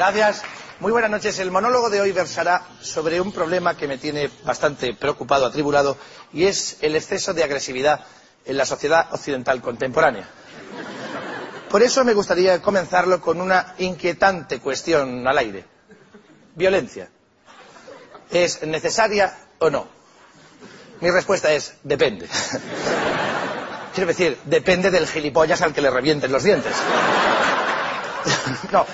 Gracias. Muy buenas noches. El monólogo de hoy versará sobre un problema que me tiene bastante preocupado, atribulado, y es el exceso de agresividad en la sociedad occidental contemporánea. Por eso me gustaría comenzarlo con una inquietante cuestión al aire. Violencia. ¿Es necesaria o no? Mi respuesta es depende. Quiero decir, depende del gilipollas al que le revienten los dientes. No,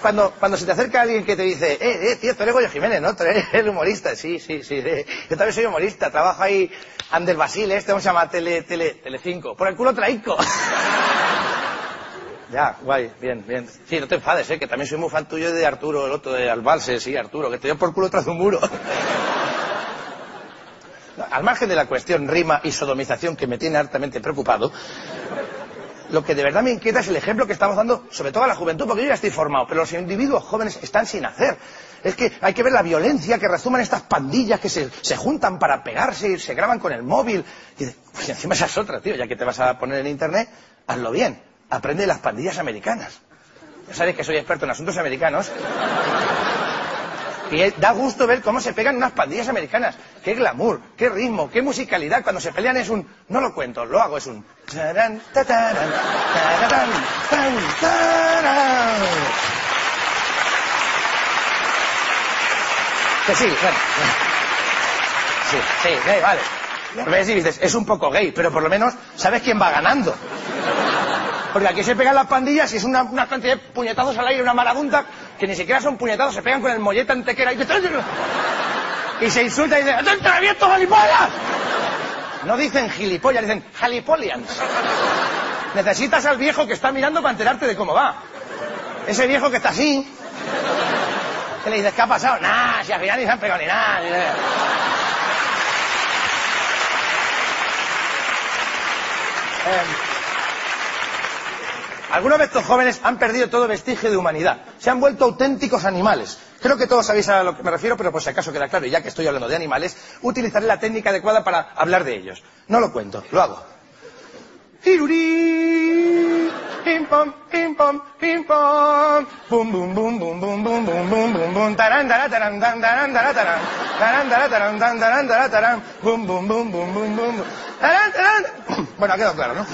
cuando, cuando se te acerca alguien que te dice, eh, eh, tío, tú eres Jiménez, ¿no? Eres el humorista. Sí, sí, sí. Yo también soy humorista, trabajo ahí, Ander Basile, este, ¿cómo se llama? Tele, tele, Telecinco. Por el culo traico. Ya, guay, bien, bien. Sí, no te enfades, ¿eh? Que también soy muy fan tuyo de Arturo, el otro de Albalse, sí, Arturo, que te dio por culo tras un muro. Al margen de la cuestión rima y sodomización que me tiene hartamente preocupado, lo que de verdad me inquieta es el ejemplo que estamos dando, sobre todo a la juventud, porque yo ya estoy formado, pero los individuos jóvenes están sin hacer. Es que hay que ver la violencia que resuman estas pandillas que se, se juntan para pegarse y se graban con el móvil. Y, de- pues encima esa es otra, tío, ya que te vas a poner en internet, hazlo bien. Aprende de las pandillas americanas. Ya sabes que soy experto en asuntos americanos. Eh, da gusto ver cómo se pegan unas pandillas americanas. Qué glamour, qué ritmo, qué musicalidad. Cuando se pelean es un... No lo cuento, lo hago, es un... Que sí, bueno. Sí, sí, gay, vale. Y dices, es un poco gay, pero por lo menos sabes quién va ganando. Porque aquí se pegan las pandillas y es una, una cantidad de puñetazos al aire, una marabunta, que ni siquiera son puñetazos, se pegan con el mollete antequera y, y se insulta y dice, ¡Te entreviento, gilipollas! No dicen gilipollas, dicen jalipolians. Necesitas al viejo que está mirando para enterarte de cómo va. Ese viejo que está así. Que le dices, ¿qué ha pasado? Nah, si al final ni se han pegado ni nada. ni nada. Eh, algunos de estos jóvenes han perdido todo vestigio de humanidad. Se han vuelto auténticos animales. Creo que todos sabéis a lo que me refiero, pero por si acaso queda claro, y ya que estoy hablando de animales, utilizaré la técnica adecuada para hablar de ellos. No lo cuento, lo hago. Tirurí, pim pom, pim pom, pim pom, bum bum bum bum bum bum bum bum bum bum, tarán tarán tarán tarán tarán, tarán tarán tarán tarán tarán tarán tarán, bum bum bum bum bum bum, tarán tarán. Bueno, ha quedado claro, ¿no?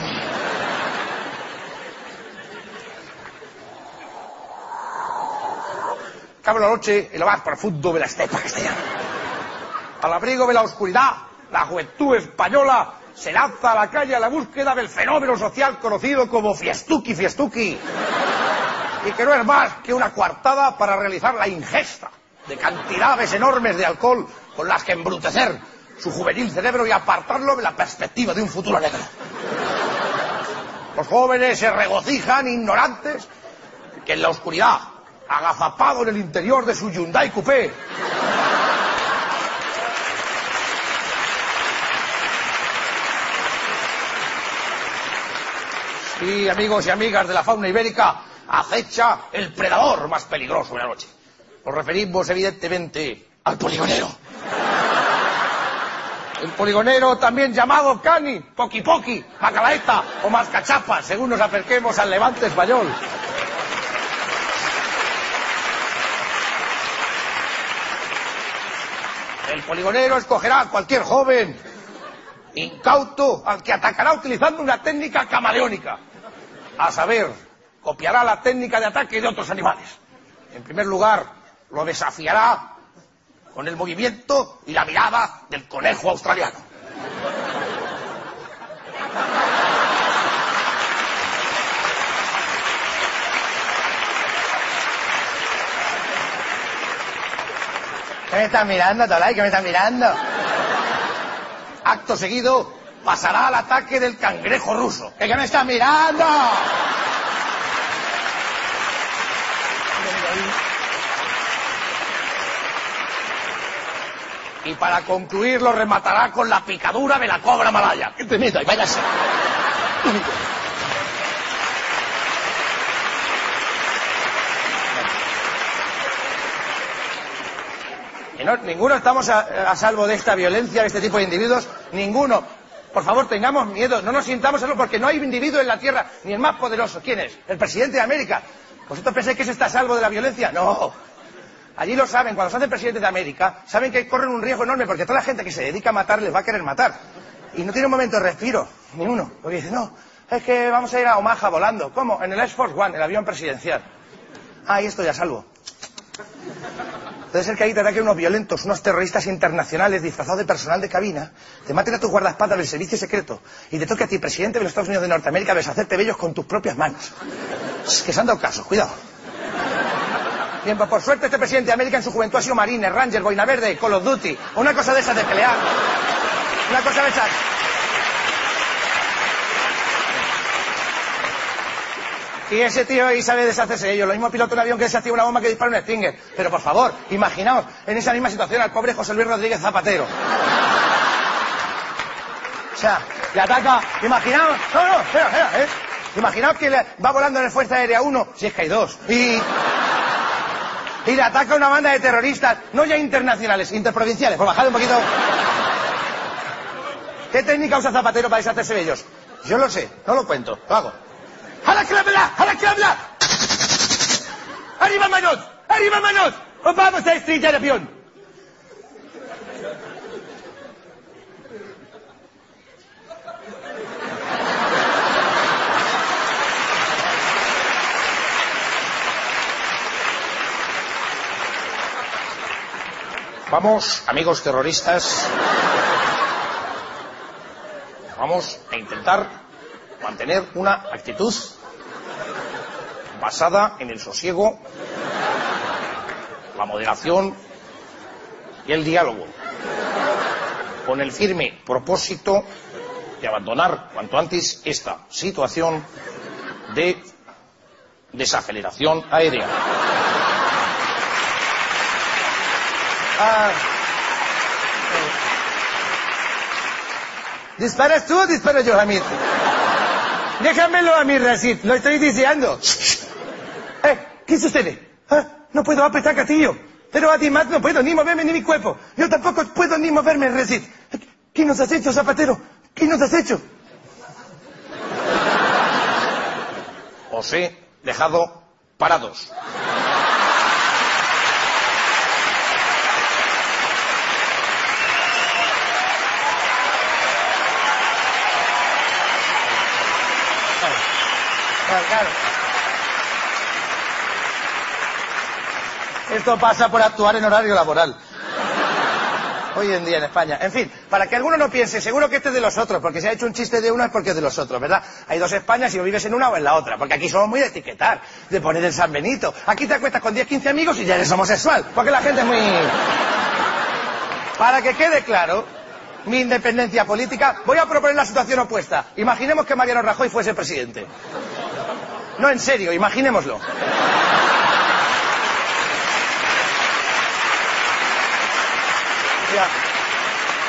Cabo la noche lo más profundo de la estepa castellana. Al abrigo de la oscuridad, la juventud española se lanza a la calle a la búsqueda del fenómeno social conocido como fiestuki fiestuki. Y que no es más que una coartada para realizar la ingesta de cantidades enormes de alcohol con las que embrutecer su juvenil cerebro y apartarlo de la perspectiva de un futuro negro. Los jóvenes se regocijan ignorantes que en la oscuridad, agazapado en el interior de su Hyundai Coupé, Sí, amigos y amigas de la fauna ibérica, acecha el predador más peligroso de la noche. Nos referimos, evidentemente, al poligonero. El poligonero, también llamado cani, poqui poqui, macalaeta o mascachapa, según nos acerquemos al levante español. El poligonero escogerá a cualquier joven incauto al que atacará utilizando una técnica camaleónica. A saber, copiará la técnica de ataque de otros animales. En primer lugar, lo desafiará con el movimiento y la mirada del conejo australiano. ¿Qué me estás mirando, Tolai? ¿Qué me estás mirando? acto seguido pasará al ataque del cangrejo ruso. ¿Qué que me está mirando? Y para concluir lo rematará con la picadura de la cobra malaya. Que te meta y váyase. No, ninguno estamos a, a salvo de esta violencia, de este tipo de individuos. Ninguno. Por favor, tengamos miedo. No nos sintamos salvos porque no hay individuo en la Tierra, ni el más poderoso. ¿Quién es? El presidente de América. ¿Vosotros pensáis que eso está a salvo de la violencia? No. Allí lo saben, cuando se hacen presidente de América, saben que corren un riesgo enorme porque toda la gente que se dedica a matar les va a querer matar. Y no tiene un momento de respiro, ni uno. Porque dice, no, es que vamos a ir a Omaha volando. ¿Cómo? En el Air Force One, el avión presidencial. Ah, y esto ya salvo. Puede ser que ahí te ataquen unos violentos, unos terroristas internacionales disfrazados de personal de cabina, te maten a tus guardaespaldas del servicio secreto y te toque a ti, presidente de los Estados Unidos de Norteamérica, deshacerte bellos con tus propias manos. Es que se han dado casos, cuidado. Bien, pues por suerte este presidente de América en su juventud ha sido Marines, Ranger, Boina Verde, Call of Duty, una cosa de esas de pelear. Una cosa de esas. Y ese tío ahí sabe deshacerse de ellos. Lo mismo piloto de un avión que desactiva una bomba que dispara un Stinger. Pero por favor, imaginaos en esa misma situación al pobre José Luis Rodríguez Zapatero. O sea, le ataca. Imaginaos. No, no, espera, espera, ¿eh? Imaginaos que le va volando en el Fuerza Aérea 1, si es que hay dos. Y. Le ataca una banda de terroristas, no ya internacionales, interprovinciales. Por bajar un poquito. ¿Qué técnica usa Zapatero para deshacerse de ellos? Yo lo sé, no lo cuento, lo hago. ¡A la clámela! ¡A la clámela! ¡Arriba manos! ¡Arriba manos! ¡Os vamos a estrellar el avión! Vamos, amigos terroristas, vamos a intentar mantener una actitud basada en el sosiego, la moderación y el diálogo, con el firme propósito de abandonar cuanto antes esta situación de desaceleración aérea. Ah, ¿Disparas tú o disparo yo? Déjamelo a mí, Rashid. Lo estoy diciendo. Eh, ¿Qué sucede? Ah, No puedo apretar gatillo. Pero además no puedo ni moverme ni mi cuerpo. Yo tampoco puedo ni moverme, Rashid. ¿Qué nos has hecho, Zapatero? ¿Qué nos has hecho? Os he dejado parados. Esto pasa por actuar en horario laboral. Hoy en día en España. En fin, para que alguno no piense, seguro que este es de los otros, porque si ha hecho un chiste de uno es porque es de los otros, ¿verdad? Hay dos Españas y o vives en una o en la otra, porque aquí somos muy de etiquetar, de poner el San Benito. Aquí te acuestas con 10, 15 amigos y ya eres homosexual, porque la gente es muy... Para que quede claro mi independencia política, voy a proponer la situación opuesta. Imaginemos que Mariano Rajoy fuese presidente. No, en serio, imaginémoslo.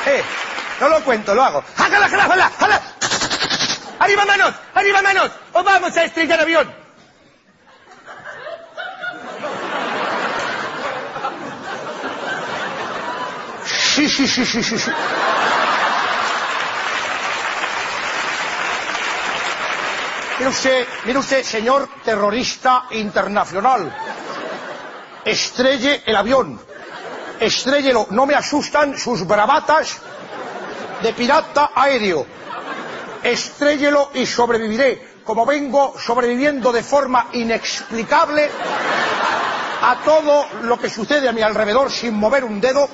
Eh, no lo cuento, lo hago. ¡Hágala, hágala, hágala! hágala! ¡Arriba manos! ¡Arriba manos! ¡O vamos a estrellar avión! Sí, sí, sí, sí, sí, sí. Mire usted, mire usted, señor terrorista internacional. Estrelle el avión. Estrellelo. No me asustan sus bravatas de pirata aéreo. Estrellelo y sobreviviré. Como vengo sobreviviendo de forma inexplicable a todo lo que sucede a mi alrededor sin mover un dedo.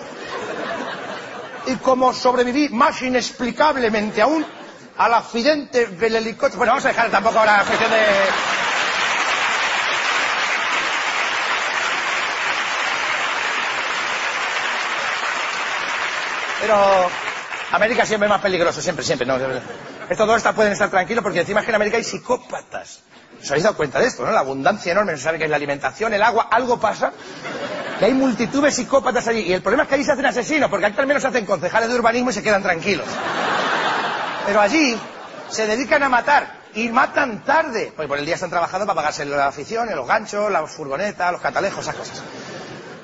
Y como sobreviví más inexplicablemente aún al accidente del helicóptero. Bueno, vamos a dejar tampoco ahora la cuestión de. Pero. América siempre es más peligroso, siempre, siempre. No, estos dos pueden estar tranquilos porque encima es que en América hay psicópatas. ¿Os habéis dado cuenta de esto, no? La abundancia enorme, no se sabe que es la alimentación, el agua, algo pasa. Y hay multitud de psicópatas allí. Y el problema es que allí se hacen asesinos, porque aquí al menos se hacen concejales de urbanismo y se quedan tranquilos. Pero allí se dedican a matar y matan tarde. Porque por el día están trabajando para pagarse la afición, los ganchos, las furgonetas, los catalejos, esas cosas.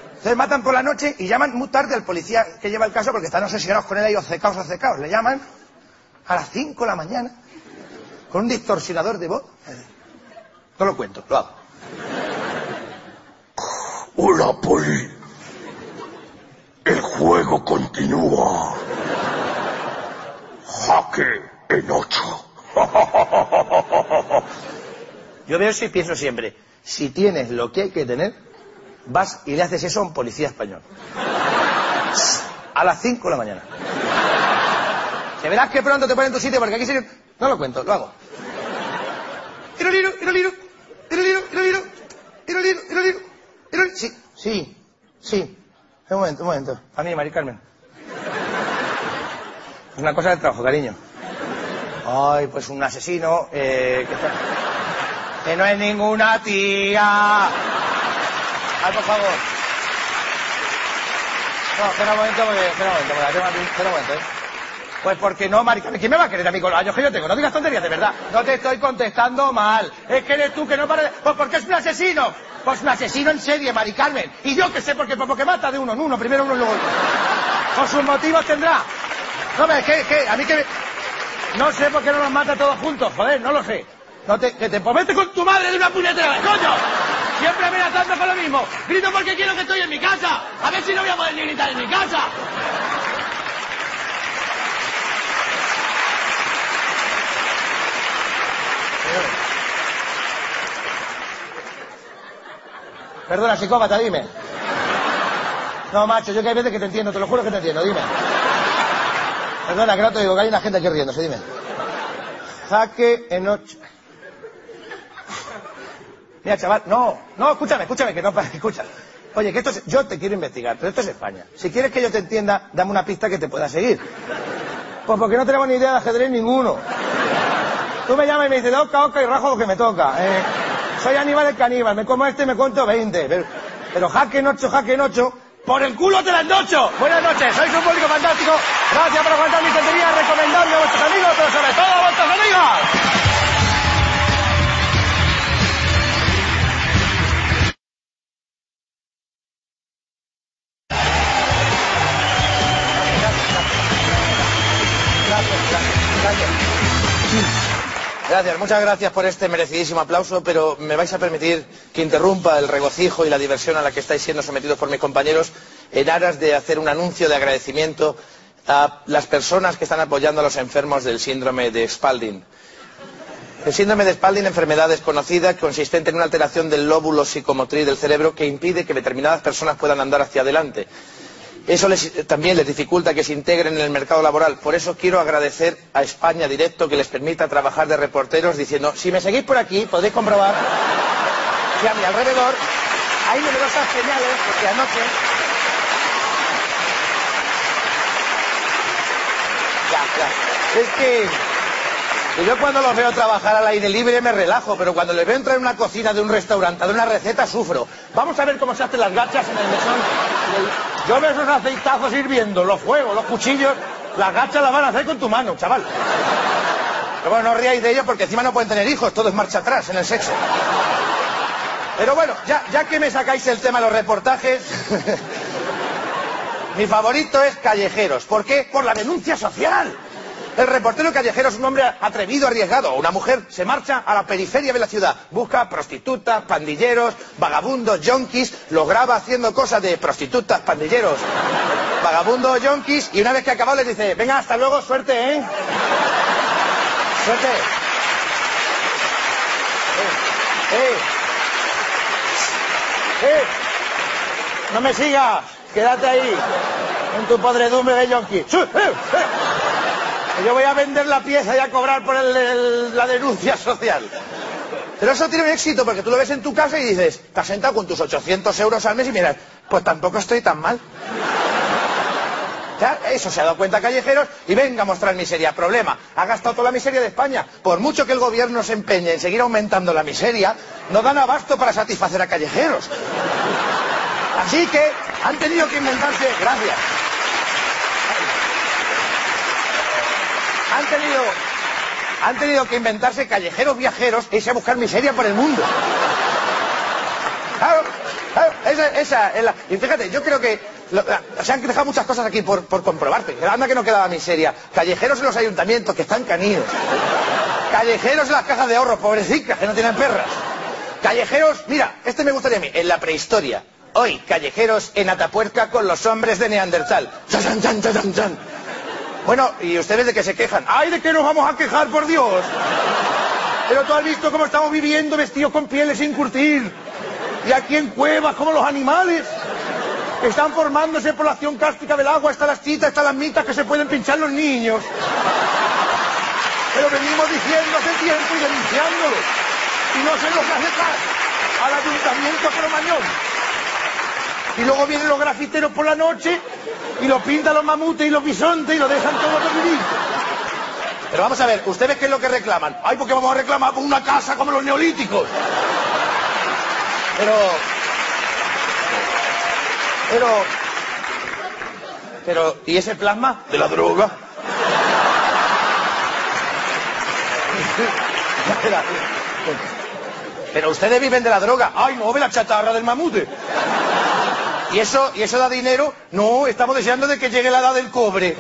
Entonces matan por la noche y llaman muy tarde al policía que lleva el caso porque están obsesionados con él ahí, obcecados, obcecados. Le llaman a las 5 de la mañana con un distorsionador de voz. No lo cuento, lo hago. Hola, Poli. El juego continúa. Jaque en ocho. Yo veo eso y pienso siempre, si tienes lo que hay que tener, vas y le haces eso a un policía español. A las 5 de la mañana. Que verás que pronto te ponen en tu sitio porque aquí se... No lo cuento, lo hago. Sí, sí, sí. Un momento, un momento. A mí, Mari Carmen. Es una cosa de trabajo, cariño. Ay, pues un asesino eh, que, no es ninguna tía. Ay, por favor. No, espera un momento, espera un momento. Espera un momento, ¿eh? Pues porque no, Mari Carmen. ¿Quién me va a querer a mí con los años que yo tengo? No digas tonterías, de verdad. No te estoy contestando mal. Es que eres tú que no para... Pues porque es un asesino. Pues un asesino en serie, Mari Carmen. Y yo que sé, porque, porque mata de uno en uno. Primero uno y luego otro. Con sus motivos tendrá. No, me, que, que, a mí que. No sé por qué no los mata todos juntos, joder, no lo sé. No te, que te vete con tu madre de una puñetera vez, coño. Siempre amenazando con lo mismo. Grito porque quiero que estoy en mi casa. A ver si no voy a poder ni gritar en mi casa. Perdona, psicópata, dime. No, macho, yo que hay veces que te entiendo, te lo juro que te entiendo, dime. Perdona, que no te digo, que hay una gente aquí riéndose, dime. Jaque en ocho. Mira, chaval, no, no, escúchame, escúchame, que no, escucha. Oye, que esto es, yo te quiero investigar, pero esto es España. Si quieres que yo te entienda, dame una pista que te pueda seguir. Pues porque no tenemos ni idea de ajedrez ninguno. Tú me llamas y me dices, oca, oca y rajo lo que me toca. Eh, soy Aníbal el caníbal, me como este y me cuento 20. Pero, pero jaque en ocho, jaque en ocho, por el culo te la endocho. Buenas noches, sois un público fantástico. Gracias por aguantar mi tontería, recomendando a vuestros amigos, pero sobre todo a vuestros amigos. Muchas gracias por este merecidísimo aplauso, pero me vais a permitir que interrumpa el regocijo y la diversión a la que estáis siendo sometidos por mis compañeros en aras de hacer un anuncio de agradecimiento a las personas que están apoyando a los enfermos del síndrome de Spalding. El síndrome de Spalding, enfermedad desconocida, consistente en una alteración del lóbulo psicomotriz del cerebro que impide que determinadas personas puedan andar hacia adelante. Eso les- también les dificulta que se integren en el mercado laboral. Por eso quiero agradecer a España Directo que les permita trabajar de reporteros diciendo, si me seguís por aquí podéis comprobar que a mi alrededor hay numerosas señales porque anoche... Ya, ya. Es que yo cuando los veo trabajar al aire libre me relajo, pero cuando les veo entrar en una cocina de un restaurante, de una receta, sufro. Vamos a ver cómo se hacen las gachas en el mesón. Yo veo esos aceitazos hirviendo, los fuegos, los cuchillos, las gachas las van a hacer con tu mano, chaval. Pero bueno, no ríais de ellos porque encima no pueden tener hijos, todo es marcha atrás en el sexo. Pero bueno, ya, ya que me sacáis el tema de los reportajes, mi favorito es Callejeros. ¿Por qué? Por la denuncia social. El reportero callejero es un hombre atrevido, arriesgado. Una mujer se marcha a la periferia de la ciudad, busca prostitutas, pandilleros, vagabundos, yonkis, lo graba haciendo cosas de prostitutas, pandilleros, vagabundos, yonkis, y una vez que ha acabado les dice, venga, hasta luego, suerte, ¿eh? Suerte. Eh, eh. Eh. No me sigas, quédate ahí, en tu podredumbre de yonki. ¡Eh! ¡Eh! Yo voy a vender la pieza y a cobrar por la denuncia social. Pero eso tiene un éxito porque tú lo ves en tu casa y dices, estás sentado con tus 800 euros al mes y miras, pues tampoco estoy tan mal. Ya, eso se ha dado cuenta Callejeros y venga a mostrar miseria. Problema, ha gastado toda la miseria de España. Por mucho que el gobierno se empeñe en seguir aumentando la miseria, no dan abasto para satisfacer a Callejeros. Así que han tenido que inventarse... Gracias. Han tenido, han tenido que inventarse callejeros viajeros e irse a buscar miseria por el mundo. Esa, esa es la... Y fíjate, yo creo que se han dejado muchas cosas aquí por, por comprobarse. Anda que no quedaba miseria. Callejeros en los ayuntamientos, que están canidos. Callejeros en las cajas de ahorro, pobrecitas, que no tienen perras. Callejeros, mira, este me gustaría a mí, en la prehistoria. Hoy, callejeros en Atapuerca con los hombres de Neandertal. Bueno, ¿y ustedes de qué se quejan? ¡Ay, de qué nos vamos a quejar, por Dios! Pero tú has visto cómo estamos viviendo vestidos con pieles sin curtir. Y aquí en cuevas, como los animales. Están formándose por la acción cáustica del agua, están las chitas, están las mitas que se pueden pinchar los niños. Pero venimos diciendo hace tiempo y denunciándolo. Y no se nos hace caso al ayuntamiento cromañón. Y luego vienen los grafiteros por la noche y lo pintan los mamutes y los bisontes y lo dejan todo dormidito. Pero vamos a ver, ¿ustedes qué es lo que reclaman? Ay, porque vamos a reclamar por una casa como los neolíticos. Pero... Pero... Pero... ¿Y ese plasma? De la droga. Pero ustedes viven de la droga. Ay, no, de la chatarra del mamute. ¿Y eso, ¿Y eso da dinero? No, estamos deseando de que llegue la edad del cobre. Eh,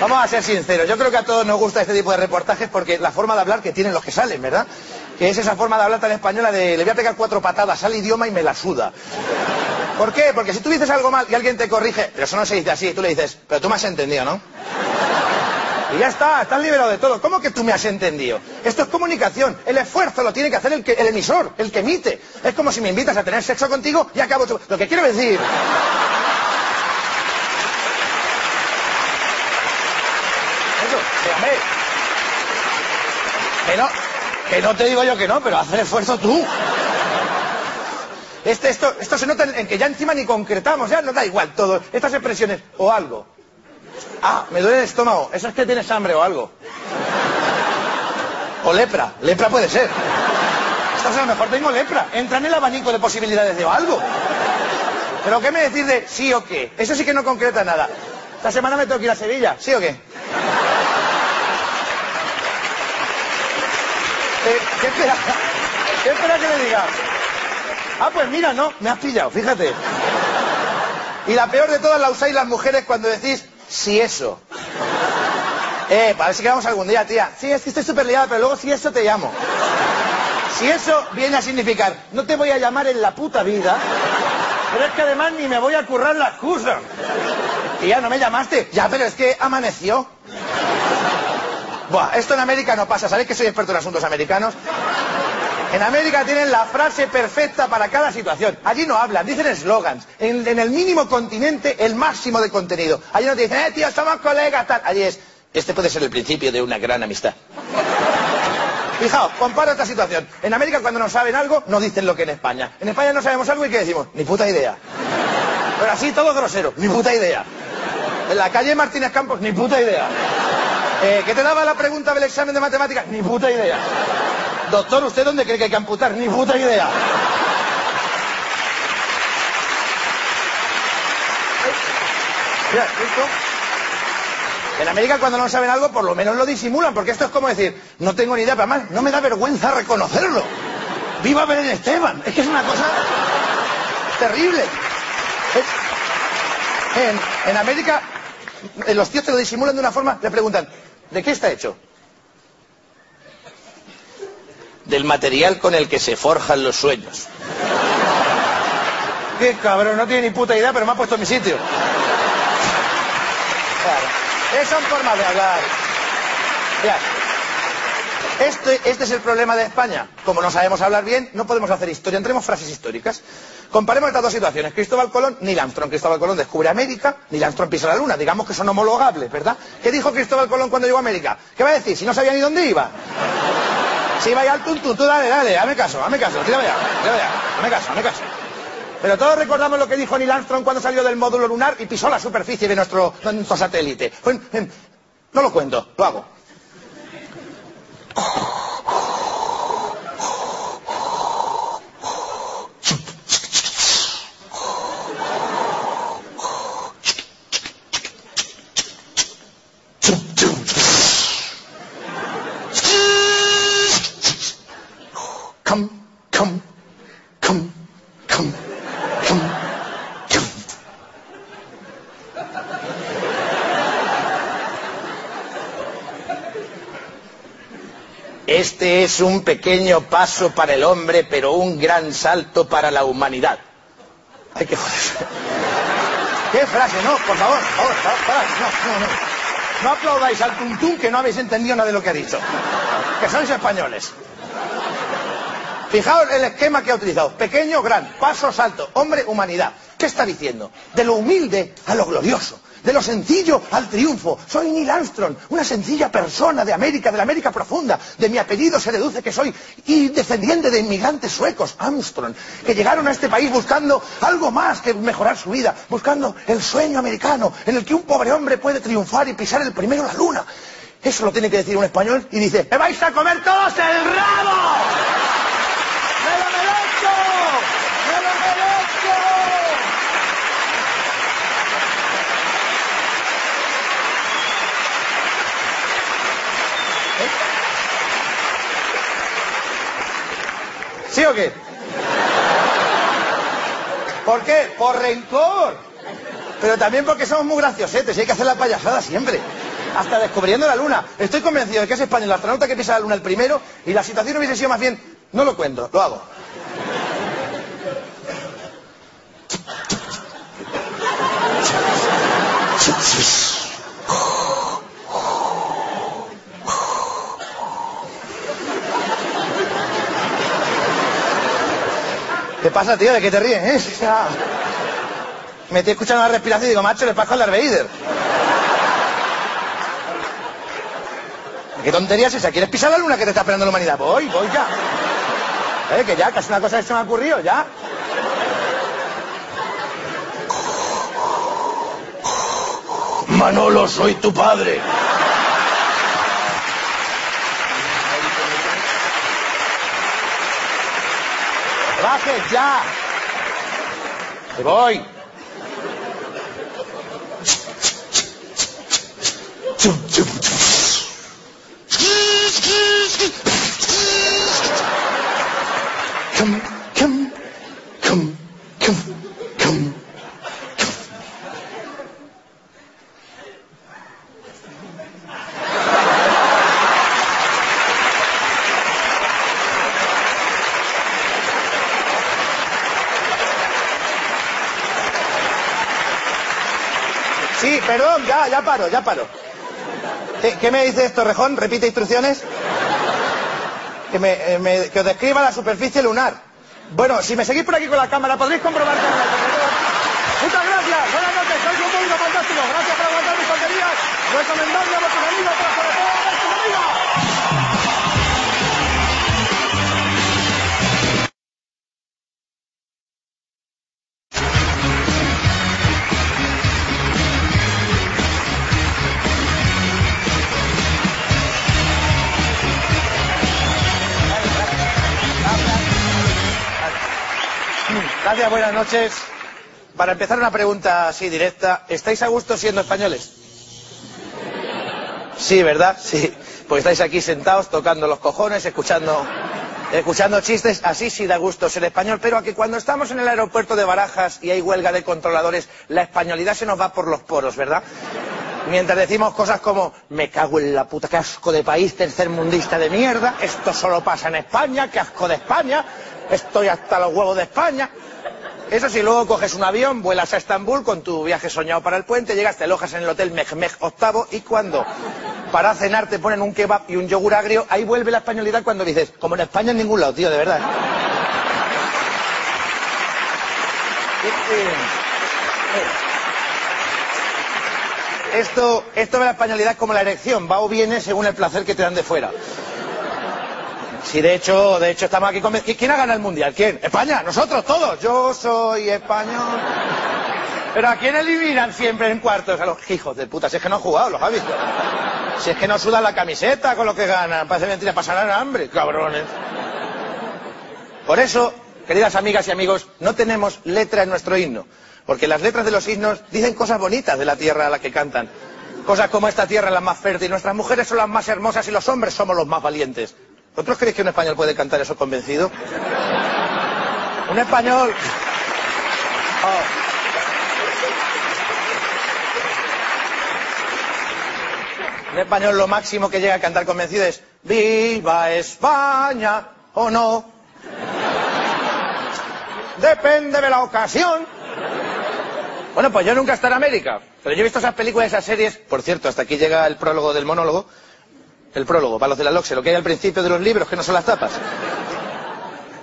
Vamos a ser sinceros, yo creo que a todos nos gusta este tipo de reportajes porque la forma de hablar que tienen los que salen, ¿verdad? Que es esa forma de hablar tan española de le voy a pegar cuatro patadas al idioma y me la suda. ¿Por qué? Porque si tú dices algo mal y alguien te corrige, pero eso no se dice así, tú le dices, pero tú me has entendido, ¿no? Y ya está, estás liberado de todo. ¿Cómo que tú me has entendido? Esto es comunicación. El esfuerzo lo tiene que hacer el, emisor, el que emite. Es como si me invitas a tener sexo contigo y acabo... tu- Lo que quiero decir... Eso, hombre, que no, que no te digo yo que no, pero haz el esfuerzo tú. Este, esto, se nota en, en que ya encima ni concretamos, ya no da igual todo. Estas expresiones, o algo. Ah, me duele el estómago. Eso es que tienes hambre o algo. O lepra. Lepra puede ser. Estás a lo mejor tengo lepra. Entra en el abanico de posibilidades de algo. Pero ¿qué me decís de sí o qué? Eso sí que no concreta nada. Esta semana me tengo que ir a Sevilla. ¿Sí o qué? Eh, ¿Qué espera? ¿Qué espera que le diga? Ah, pues mira, no, me has pillado, fíjate. Y la peor de todas la usáis las mujeres cuando decís si eso. Eh, parece que vamos algún día, tía. Sí, es que estoy súper liada, pero luego si eso te llamo. Si eso viene a significar, no te voy a llamar en la puta vida, pero es que además ni me voy a currar la excusa. Ya no me llamaste. Ya, pero es que amaneció. Buah, esto en América no pasa. ¿Sabéis que soy experto en asuntos americanos? En América tienen la frase perfecta para cada situación. Allí no hablan, dicen eslogans. En, el mínimo continente, el máximo de contenido. Allí no te dicen, eh, tío, somos colegas, tal. Allí es, este puede ser el principio de una gran amistad. Fijaos, compara esta situación. En América cuando no saben algo, no dicen lo que en España. En España no sabemos algo y ¿qué decimos? Ni puta idea. Pero así todo grosero, ni puta idea. En la calle Martínez Campos, ni puta idea. Eh, ¿Qué te daba la pregunta del examen de matemáticas? Ni puta idea. Doctor, ¿usted dónde cree que hay que amputar? Ni puta idea. En América cuando no saben algo, por lo menos lo disimulan, porque esto es como decir, no tengo ni idea, pero además no me da vergüenza reconocerlo. ¡Viva Belén Esteban! Es que es una cosa terrible. En, en América, eh, los tíos te lo disimulan de una forma, le preguntan, ¿de qué está hecho? Del material con el que se forjan los sueños. Qué cabrón, no tiene ni puta idea, pero me ha puesto en mi sitio. Claro. Esas son formas de hablar. Mirad, Este, este es el problema de España. Como no sabemos hablar bien, no podemos hacer historia. Entremos frases históricas. Comparemos estas dos situaciones. Cristóbal Colón, Neil Armstrong. Cristóbal Colón descubre América, Neil Armstrong pisa la luna. Digamos que son homologables, ¿verdad? ¿Qué dijo Cristóbal Colón cuando llegó a América? ¿Qué va a decir? Si no sabía ni dónde iba. Sí, vaya al tuntún, tú dale, dale, hazme caso, hazme caso, tírame ya, tírame ya, hazme caso, hazme caso. Pero todos recordamos lo que dijo Neil Armstrong cuando salió del módulo lunar y pisó la superficie de nuestro, de nuestro satélite. Em, no lo cuento, lo hago. Este es un pequeño paso para el hombre, pero un gran salto para la humanidad. Hay que joderse. ¿Qué frase? No, por favor, por favor, no, no, no. No aplaudáis al tuntún que no habéis entendido nada de lo que ha dicho. Que sois españoles. Fijaos el esquema que ha utilizado. Pequeño, gran, paso, salto, hombre, humanidad. ¿Qué está diciendo? De lo humilde a lo glorioso. De lo sencillo al triunfo. Soy Neil Armstrong, una sencilla persona de América, de la América profunda. De mi apellido se deduce que soy y descendiente de inmigrantes suecos, Armstrong, que llegaron a este país buscando algo más que mejorar su vida, buscando el sueño americano en el que un pobre hombre puede triunfar y pisar el primero la luna. Eso lo tiene que decir un español y dice, ¡me vais a comer todos el rabo! ¡Me lo merezco! ¡Me lo merezco! ¿Sí o qué? ¿Por qué? Por rencor. Pero también porque somos muy graciosetes y hay que hacer la payasada siempre. Hasta descubriendo la luna. Estoy convencido de que es España el astronauta que pisa la luna el primero y la situación hubiese sido más bien, no lo cuento, lo hago. ¿Qué pasa, tío? ¿De qué te ríes? eh? O sea, me estoy escuchando la respiración y digo, macho, le pasa al Darth Vader. ¿Qué tontería es esa? ¿Quieres pisar la luna que te está esperando la humanidad? Voy, voy ya. Eh, que ya, que es una cosa que se me ha ocurrido, ya. Manolo, soy tu padre. ¡Bajes ya! ¡Que voy! Come, ya, ya paro, ya paro. ¿Qué, qué me dice esto, Rejón? ¿Repite instrucciones? Que, me, eh, me- que os describa la superficie lunar. Bueno, si me seguís por aquí con la cámara, podréis comprobar que... Muchas gracias, buenas noches, sois un público fantástico. Gracias por aguantar mis tonterías. Recomendadme a vuestros amigos, pero sobre todo buenas noches. Para empezar una pregunta así directa, ¿estáis a gusto siendo españoles? Sí, ¿verdad? Sí. Pues estáis aquí sentados tocando los cojones, escuchando, escuchando chistes, así sí da gusto ser español, pero a que cuando estamos en el aeropuerto de Barajas y hay huelga de controladores, la españolidad se nos va por los poros, ¿verdad? Mientras decimos cosas como, me cago en la puta, qué asco de país tercermundista de mierda, esto solo pasa en España, qué asco de España, estoy hasta los huevos de España. Eso sí, luego coges un avión, vuelas a Estambul con tu viaje soñado para el puente, llegas, te alojas en el hotel Mehmet octavo y cuando para cenar te ponen un kebab y un yogur agrio, ahí vuelve la españolidad cuando dices, como en España en ningún lado, tío, de verdad. Esto, esto de la españolidad es como la erección, va o viene según el placer que te dan de fuera. Sí, de hecho, de hecho estamos aquí convencidos. ¿Quién ha ganado el mundial? ¿Quién? España, nosotros todos. Yo soy español. Pero ¿a quién eliminan siempre en cuartos? A los hijos de puta, si es que no han jugado, los ha visto. Si es que no sudan la camiseta con lo que ganan, parece mentira, pasarán hambre, cabrones. Por eso, queridas amigas y amigos, no tenemos letra en nuestro himno, porque las letras de los himnos dicen cosas bonitas de la tierra a la que cantan. Cosas como esta tierra es la más fértil, nuestras mujeres son las más hermosas y los hombres somos los más valientes. ¿Vosotros creéis que un español puede cantar eso convencido? Un español... Oh. Un español lo máximo que llega a cantar convencido es ¡Viva España! ¿O no? Depende de la ocasión. Bueno, pues yo nunca estaré en América, pero yo he visto esas películas, esas series. Por cierto, hasta aquí llega el prólogo del monólogo. El prólogo, para los de la Loxe, lo que hay al principio de los libros, que no son las tapas.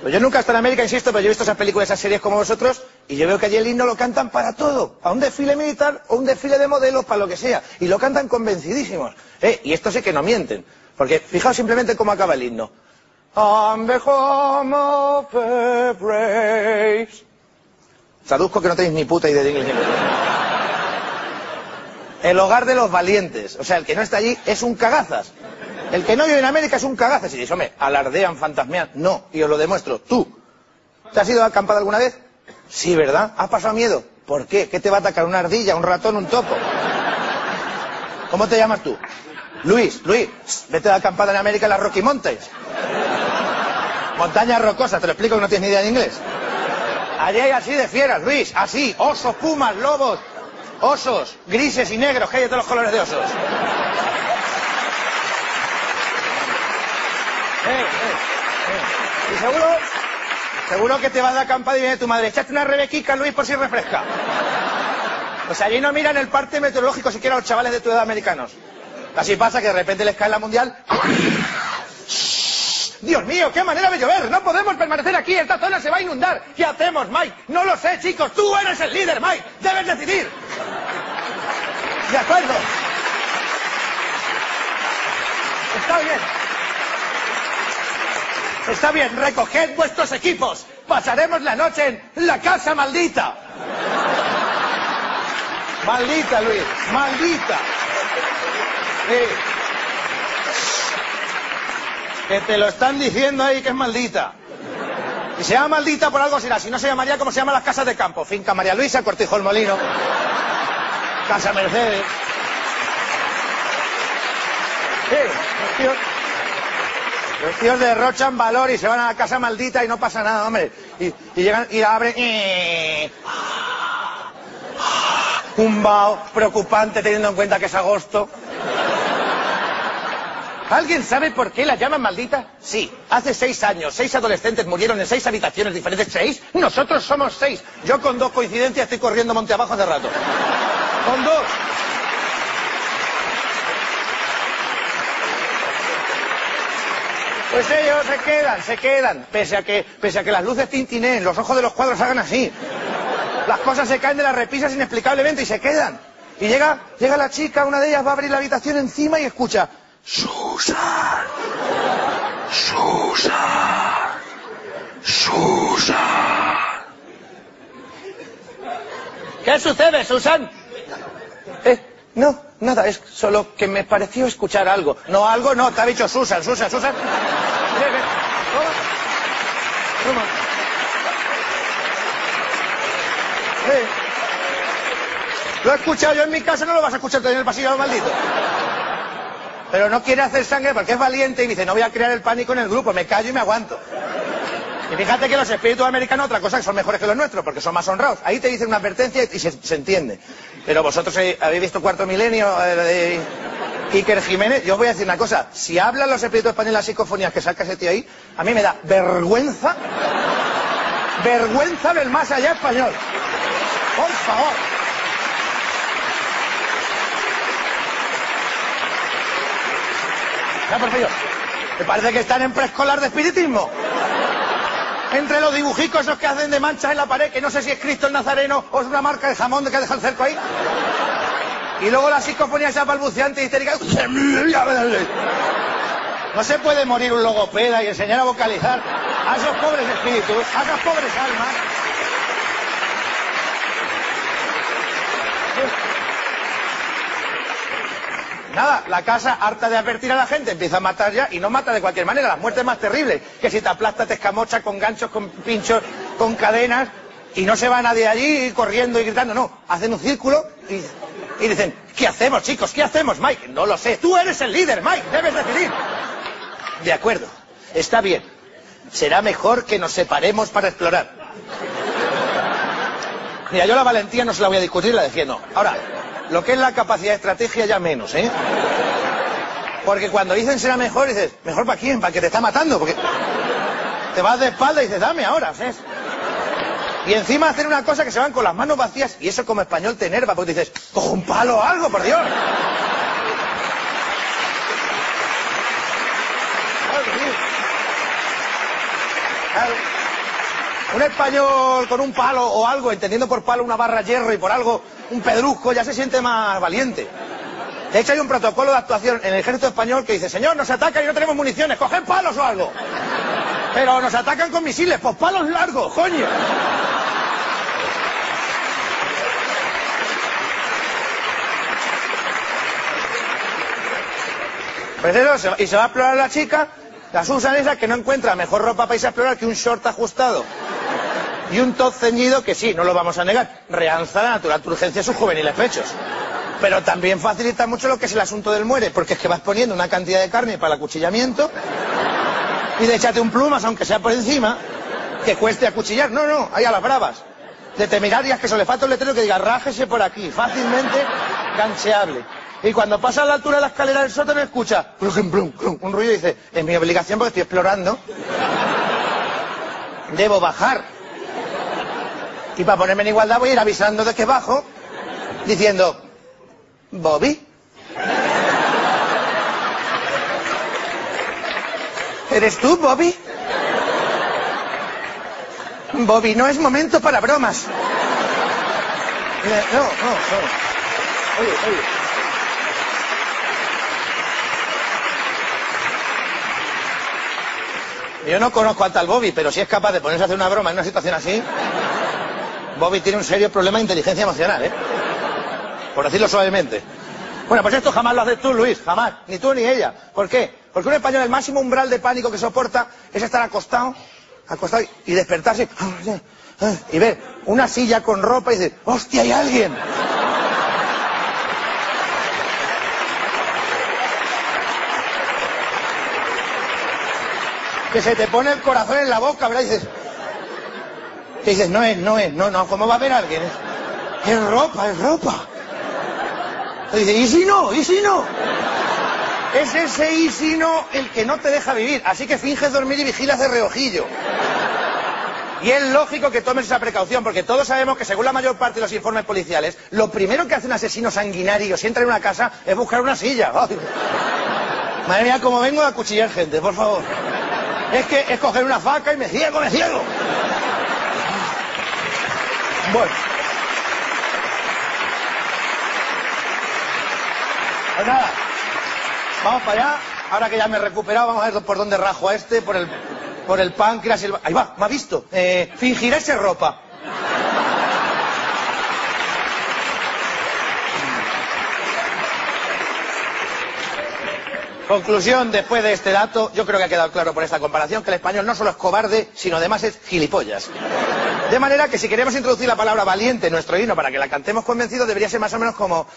Pues yo nunca he estado en América, insisto, pero yo he visto esas películas, esas series como vosotros, y yo veo que allí el himno lo cantan para todo. A un desfile militar o un desfile de modelos, para lo que sea. Y lo cantan convencidísimos. ¿Eh? Y esto sí que no mienten. Porque fijaos simplemente cómo acaba el himno. I'm the. Traduzco que no tenéis ni puta idea de inglés. El hogar de los valientes. O sea, el que no está allí es un cagazas. El que no vive en América es un cagazas. Y dices, hombre, alardean, fantasmean. No, y os lo demuestro. Tú, ¿te has ido a acampar alguna vez? Sí, ¿verdad? ¿Has pasado miedo? ¿Por qué? ¿Qué te va a atacar? ¿Una ardilla, un ratón, un topo? ¿Cómo te llamas tú? Luis, Luis, vete de acampada en América en las Rocky Mountains. Montañas rocosas, te lo explico que no tienes ni idea de inglés. Allí hay así de fieras, Luis, así, osos, pumas, lobos, osos, grises y negros, que hay de todos los colores de osos. Eh, eh, eh. Y seguro, seguro que te vas de acampada y viene tu madre, echaste una rebequica, Luis, por si refresca. Pues allí no miran el parte meteorológico siquiera los chavales de tu edad americanos. Así pasa que de repente les cae la mundial. Dios mío, qué manera de llover. No podemos permanecer aquí. Esta zona se va a inundar. ¿Qué hacemos, Mike? No lo sé, chicos. Tú eres el líder, Mike. Debes decidir. De acuerdo. Está bien. Está bien, recoged vuestros equipos. Pasaremos la noche en la casa maldita. Maldita, Luis. Maldita. Que te lo están diciendo ahí que es maldita. Y se llama maldita por algo será. Si no se llamaría como se llaman las casas de campo. Finca María Luisa, Cortijo el Molino. Casa Mercedes. Sí, los tíos, derrochan valor y se van a la casa maldita y no pasa nada, hombre. Y, llegan y abren. y- Un vaho preocupante teniendo en cuenta que es agosto. ¿Alguien sabe por qué la llaman maldita? Sí, hace seis años, seis adolescentes murieron en seis habitaciones diferentes. ¿Seis? Nosotros somos seis. Yo con dos coincidencias estoy corriendo monte abajo hace rato. Con dos. Pues ellos se quedan, se quedan, pese a que, pese a que las luces tintineen, los ojos de los cuadros hagan así. Las cosas se caen de las repisas inexplicablemente y se quedan. Y llega, llega la chica, una de ellas va a abrir la habitación encima y escucha, Susan, Susan, Susan. ¿Qué sucede, Susan? Eh, no, nada, es solo que me pareció escuchar algo. No, algo no, te ha dicho Susan, Susan, Susan. Ven, ven, toma. Toma. Eh. Lo he escuchado yo en mi casa, no lo vas a escuchar tú en el pasillo, maldito. Pero no quiere hacer sangre porque es valiente y dice, no voy a crear el pánico en el grupo, me callo y me aguanto. Y fíjate que los espíritus americanos, otra cosa, que son mejores que los nuestros, porque son más honrados. Ahí te dicen una advertencia y se, entiende. Pero vosotros habéis visto Cuarto Milenio eh, de Iker Jiménez. Yo os voy a decir una cosa. Si hablan los espíritus españoles las psicofonías que saca ese tío ahí, a mí me da vergüenza, vergüenza del más allá español. Por favor. Por favor. Me parece que están en preescolar de espiritismo. Entre los dibujicos esos que hacen de manchas en la pared, que no sé si es Cristo el Nazareno o es una marca de jamón de que deja el cerco ahí. Y luego la psicofonía esa balbuceante y histérica. No se puede morir un logopeda y enseñar a vocalizar a esos pobres espíritus, a esas pobres almas. Nada, la casa, harta de advertir a la gente, empieza a matar ya y no mata de cualquier manera. Las muertes más terribles, que si te aplasta, te escamocha con ganchos, con pinchos, con cadenas, y no se va nadie allí corriendo y gritando, no. Hacen un círculo y, y dicen, ¿qué hacemos, chicos? ¿Qué hacemos, Mike? No lo sé. Tú eres el líder, Mike. Debes decidir. De acuerdo. Está bien. Será mejor que nos separemos para explorar. Mira, yo la valentía no se la voy a discutir, la defiendo. Ahora, lo que es la capacidad de estrategia ya menos, ¿eh? Porque cuando dicen será mejor, dices, ¿mejor para quién? Para que te está matando, porque te vas de espalda y dices, dame ahora, ¿sabes? Y encima hacer una cosa que se van con las manos vacías y eso como español te enerva, porque dices, cojo un palo o algo, por Dios. Claro. Un español con un palo o algo, entendiendo por palo una barra hierro y por algo un pedrusco, ya se siente más valiente. De hecho, hay un protocolo de actuación en el ejército español que dice, señor, nos atacan y no tenemos municiones, cogen palos o algo. Pero nos atacan con misiles, pues palos largos, coño. Pues eso, y se va a explorar la chica, las usan esas que no encuentra mejor ropa para irse a explorar que un short ajustado y un top ceñido que sí, no lo vamos a negar, realza la natural turgencia de sus juveniles pechos. Pero también facilita mucho lo que es el asunto del muere, porque es que vas poniendo una cantidad de carne para el acuchillamiento y de échate un plumas, aunque sea por encima, que cueste acuchillar. No, no, ahí a las bravas. De temerarias que se le falta un letrero que diga rájese por aquí, fácilmente gancheable. Y cuando pasa a la altura de la escalera del sótano escucha un ruido y dice, es mi obligación porque estoy explorando. Debo bajar. Y para ponerme en igualdad voy a ir avisando de que bajo, diciendo, Bobby. ¿Eres tú, Bobby? Bobby, no es momento para bromas. Eh, No, no, no. Oye, oye. Yo no conozco a tal Bobby, pero si es capaz de ponerse a hacer una broma en una situación así, Bobby tiene un serio problema de inteligencia emocional, ¿eh? Por decirlo suavemente. Bueno, pues esto jamás lo haces tú, Luis, jamás. Ni tú ni ella. ¿Por qué? Porque un español el máximo umbral de pánico que soporta es estar acostado, acostado y despertarse y ver una silla con ropa y decir, ¡hostia, hay alguien! Que se te pone el corazón en la boca, ¿verdad? Dices, que dices, no es, no es, no, no, ¿cómo va a haber alguien? Es, ropa, es ropa. Y dice, ¿y si no? ¿Y si no? Es ese y si no el que no te deja vivir. Así que finges dormir y vigilas de reojillo. Y es lógico que tomes esa precaución, porque todos sabemos que según la mayor parte de los informes policiales, lo primero que hace un asesino sanguinario si entra en una casa es buscar una silla. Ay. Madre como vengo a cuchillar gente, por favor. Es que es coger una faca y me ciego, me ciego. Bueno. Pues nada, vamos para allá. Ahora que ya me he recuperado, vamos a ver por dónde rajo a este, por el, por el páncreas. el- Ahí va, me ha visto. Eh, fingiré ser ropa. Conclusión, después de este dato, yo creo que ha quedado claro por esta comparación que el español no solo es cobarde, sino además es gilipollas. De manera que si queremos introducir la palabra valiente en nuestro himno para que la cantemos convencidos, debería ser más o menos como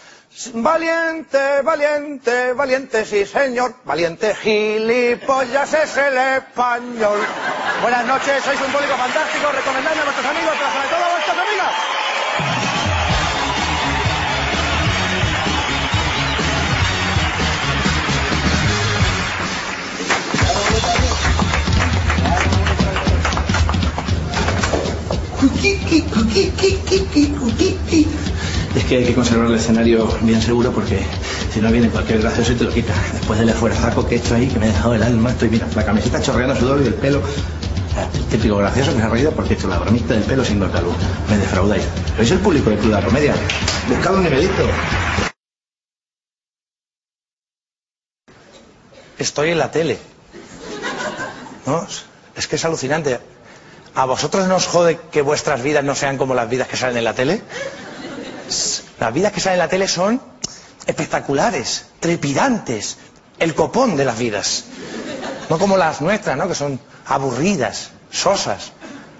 Valiente, valiente, valiente, sí señor. Valiente gilipollas es el español. Buenas noches, sois un público fantástico, recomendadme a vuestros amigos, pero sobre todo a vuestras amigas. Es que hay que conservar el escenario bien seguro porque si no viene cualquier gracioso y te lo quita. Después del esfuerzaco que he hecho ahí, que me he dejado el alma, estoy, mira, la camiseta chorreando sudor y el pelo. El típico gracioso que se ha reído porque he hecho la bromita del pelo sin cortarlo. Me defraudáis. ¿Sois el público del Club de la Comedia? Buscad un nivelito. estoy en la tele. ¿No? Es que es alucinante. ¿A vosotros no os jode que vuestras vidas no sean como las vidas que salen en la tele? Las vidas que salen en la tele son espectaculares, trepidantes, el copón de las vidas. No como las nuestras, ¿no? Que son aburridas, sosas,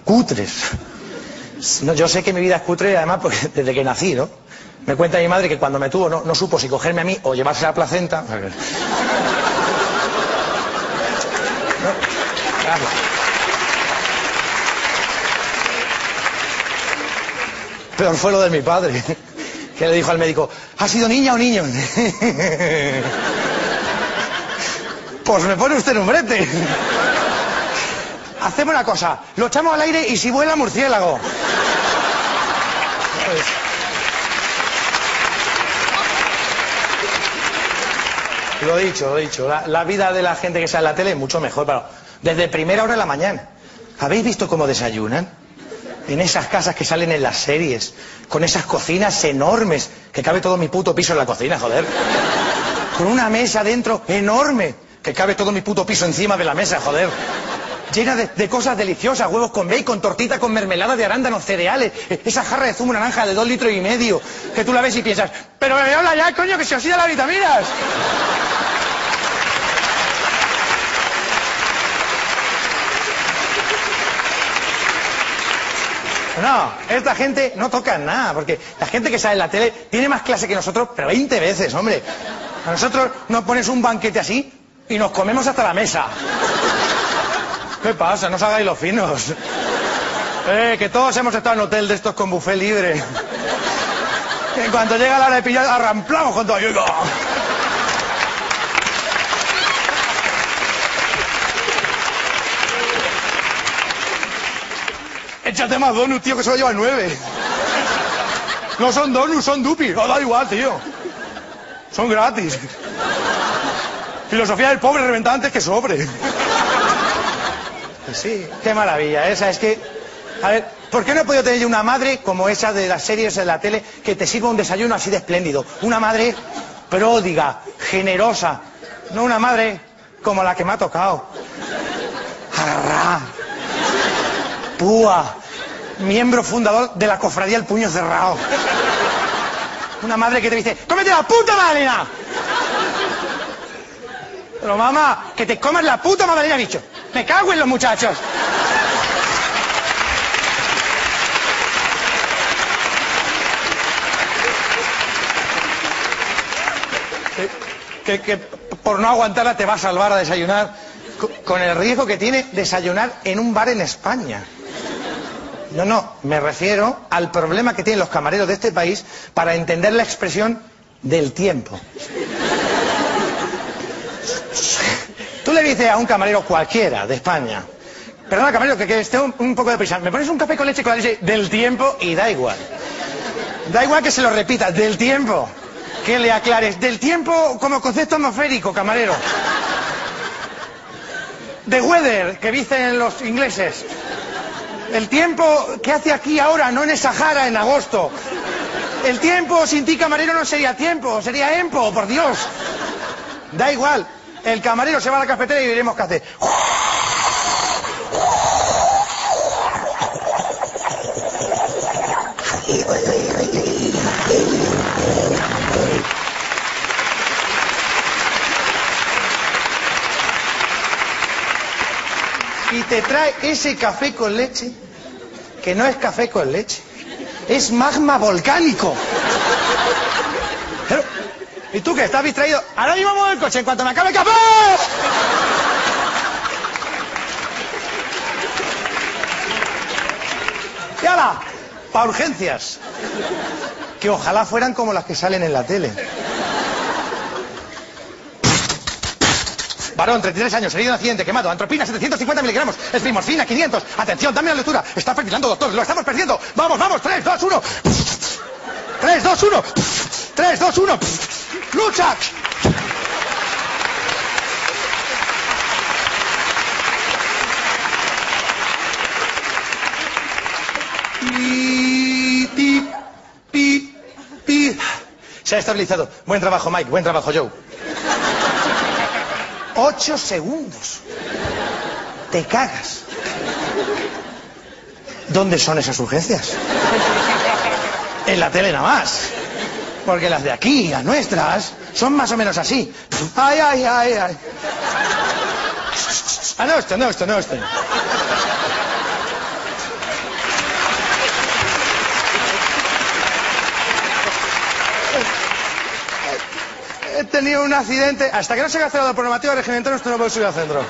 cutres. No, yo sé que mi vida es cutre, además, desde que nací, ¿no? Me cuenta mi madre que cuando me tuvo no, supo si cogerme a mí o llevarse la placenta. Peor fue lo de mi padre, que le dijo al médico, ¿ha sido niña o niño? Pues me pone usted en un brete. Hacemos una cosa, lo echamos al aire y si vuela murciélago. Lo dicho, lo dicho. La, la vida de la gente que sale en la tele es mucho mejor. Pero desde primera hora de la mañana. ¿Habéis visto cómo desayunan? En esas casas que salen en las series. Con esas cocinas enormes. Que cabe todo mi puto piso en la cocina, joder. Con una mesa dentro enorme. Que cabe todo mi puto piso encima de la mesa, joder. Llena de, cosas deliciosas, huevos con bacon, tortita con mermelada de arándanos, cereales, e- esa jarra de zumo naranja de dos litros y medio, que tú la ves y piensas, pero me habla ya, coño, que se os ido las vitaminas. No, esta gente no toca nada, porque la gente que sale en la tele tiene más clase que nosotros, pero 20 veces, hombre. A nosotros nos pones un banquete así y nos comemos hasta la mesa. ¿Qué pasa? No os hagáis los finos. Eh, que todos hemos estado en hotel de estos con buffet libre. En cuanto llega la hora de pillar, arramplamos con todo. Échate más donuts, tío, que solo lleva nueve. No son donuts, son dupis. No, da igual, tío. Son gratis. Filosofía del pobre reventada antes que sobre. Sí, qué maravilla. Esa es que. A ver, ¿por qué no he podido tener una madre como esa de las series de la tele que te sirva un desayuno así de espléndido? Una madre pródiga, generosa. No una madre como la que me ha tocado. Arrá. Púa. Miembro fundador de la cofradía El Puño Cerrado. Una madre que te dice, ¡cómete la puta magdalena! Pero mamá, que te comas la puta magdalena, bicho. Me cago en los muchachos. Que, que por no aguantarla te va a salvar a desayunar co- con el riesgo que tiene desayunar en un bar en España. No, no, me refiero al problema que tienen los camareros de este país para entender la expresión del tiempo. Tú le dices a un camarero cualquiera de España, perdona camarero, que, esté un, poco de prisa, ¿me pones un café con leche con la leche del tiempo? Y da igual. Da igual que se lo repita, del tiempo. Que le aclares, del tiempo como concepto atmosférico, camarero. The weather, que dicen los ingleses. El tiempo que hace aquí ahora, no en el Sahara en agosto. El tiempo sin ti, camarero, no sería tiempo, sería empo, por Dios. Da igual. El camarero se va a la cafetera y veremos qué hace. Te trae ese café con leche, que no es café con leche, es magma volcánico. ¿Y tú que estás distraído? Ahora mismo muevo el coche en cuanto me acabe el café. Y ala, para urgencias. Que ojalá fueran como las que salen en la tele. Varón, 33 años, herido en accidente, quemado, antropina, 750 miligramos, esprimorfina, 500. Atención, dame la lectura. Está perfilando, doctor, lo estamos perdiendo. Vamos, vamos, 3, 2, 1. 3, 2, 1. 3, 2, 1. ¡Lucha! Se ha estabilizado. Buen trabajo, Mike. Buen trabajo, Joe. Ocho segundos. Te cagas. ¿Dónde son esas urgencias? En la tele nada más. Porque las de aquí, las nuestras, son más o menos así. Ay, ay, ay, ay. Ah, no, esto, no, esto, no, esto. Tenido un accidente. Hasta que no se haya cancelado por normativa reglamentaria, esto no puede subir al centro.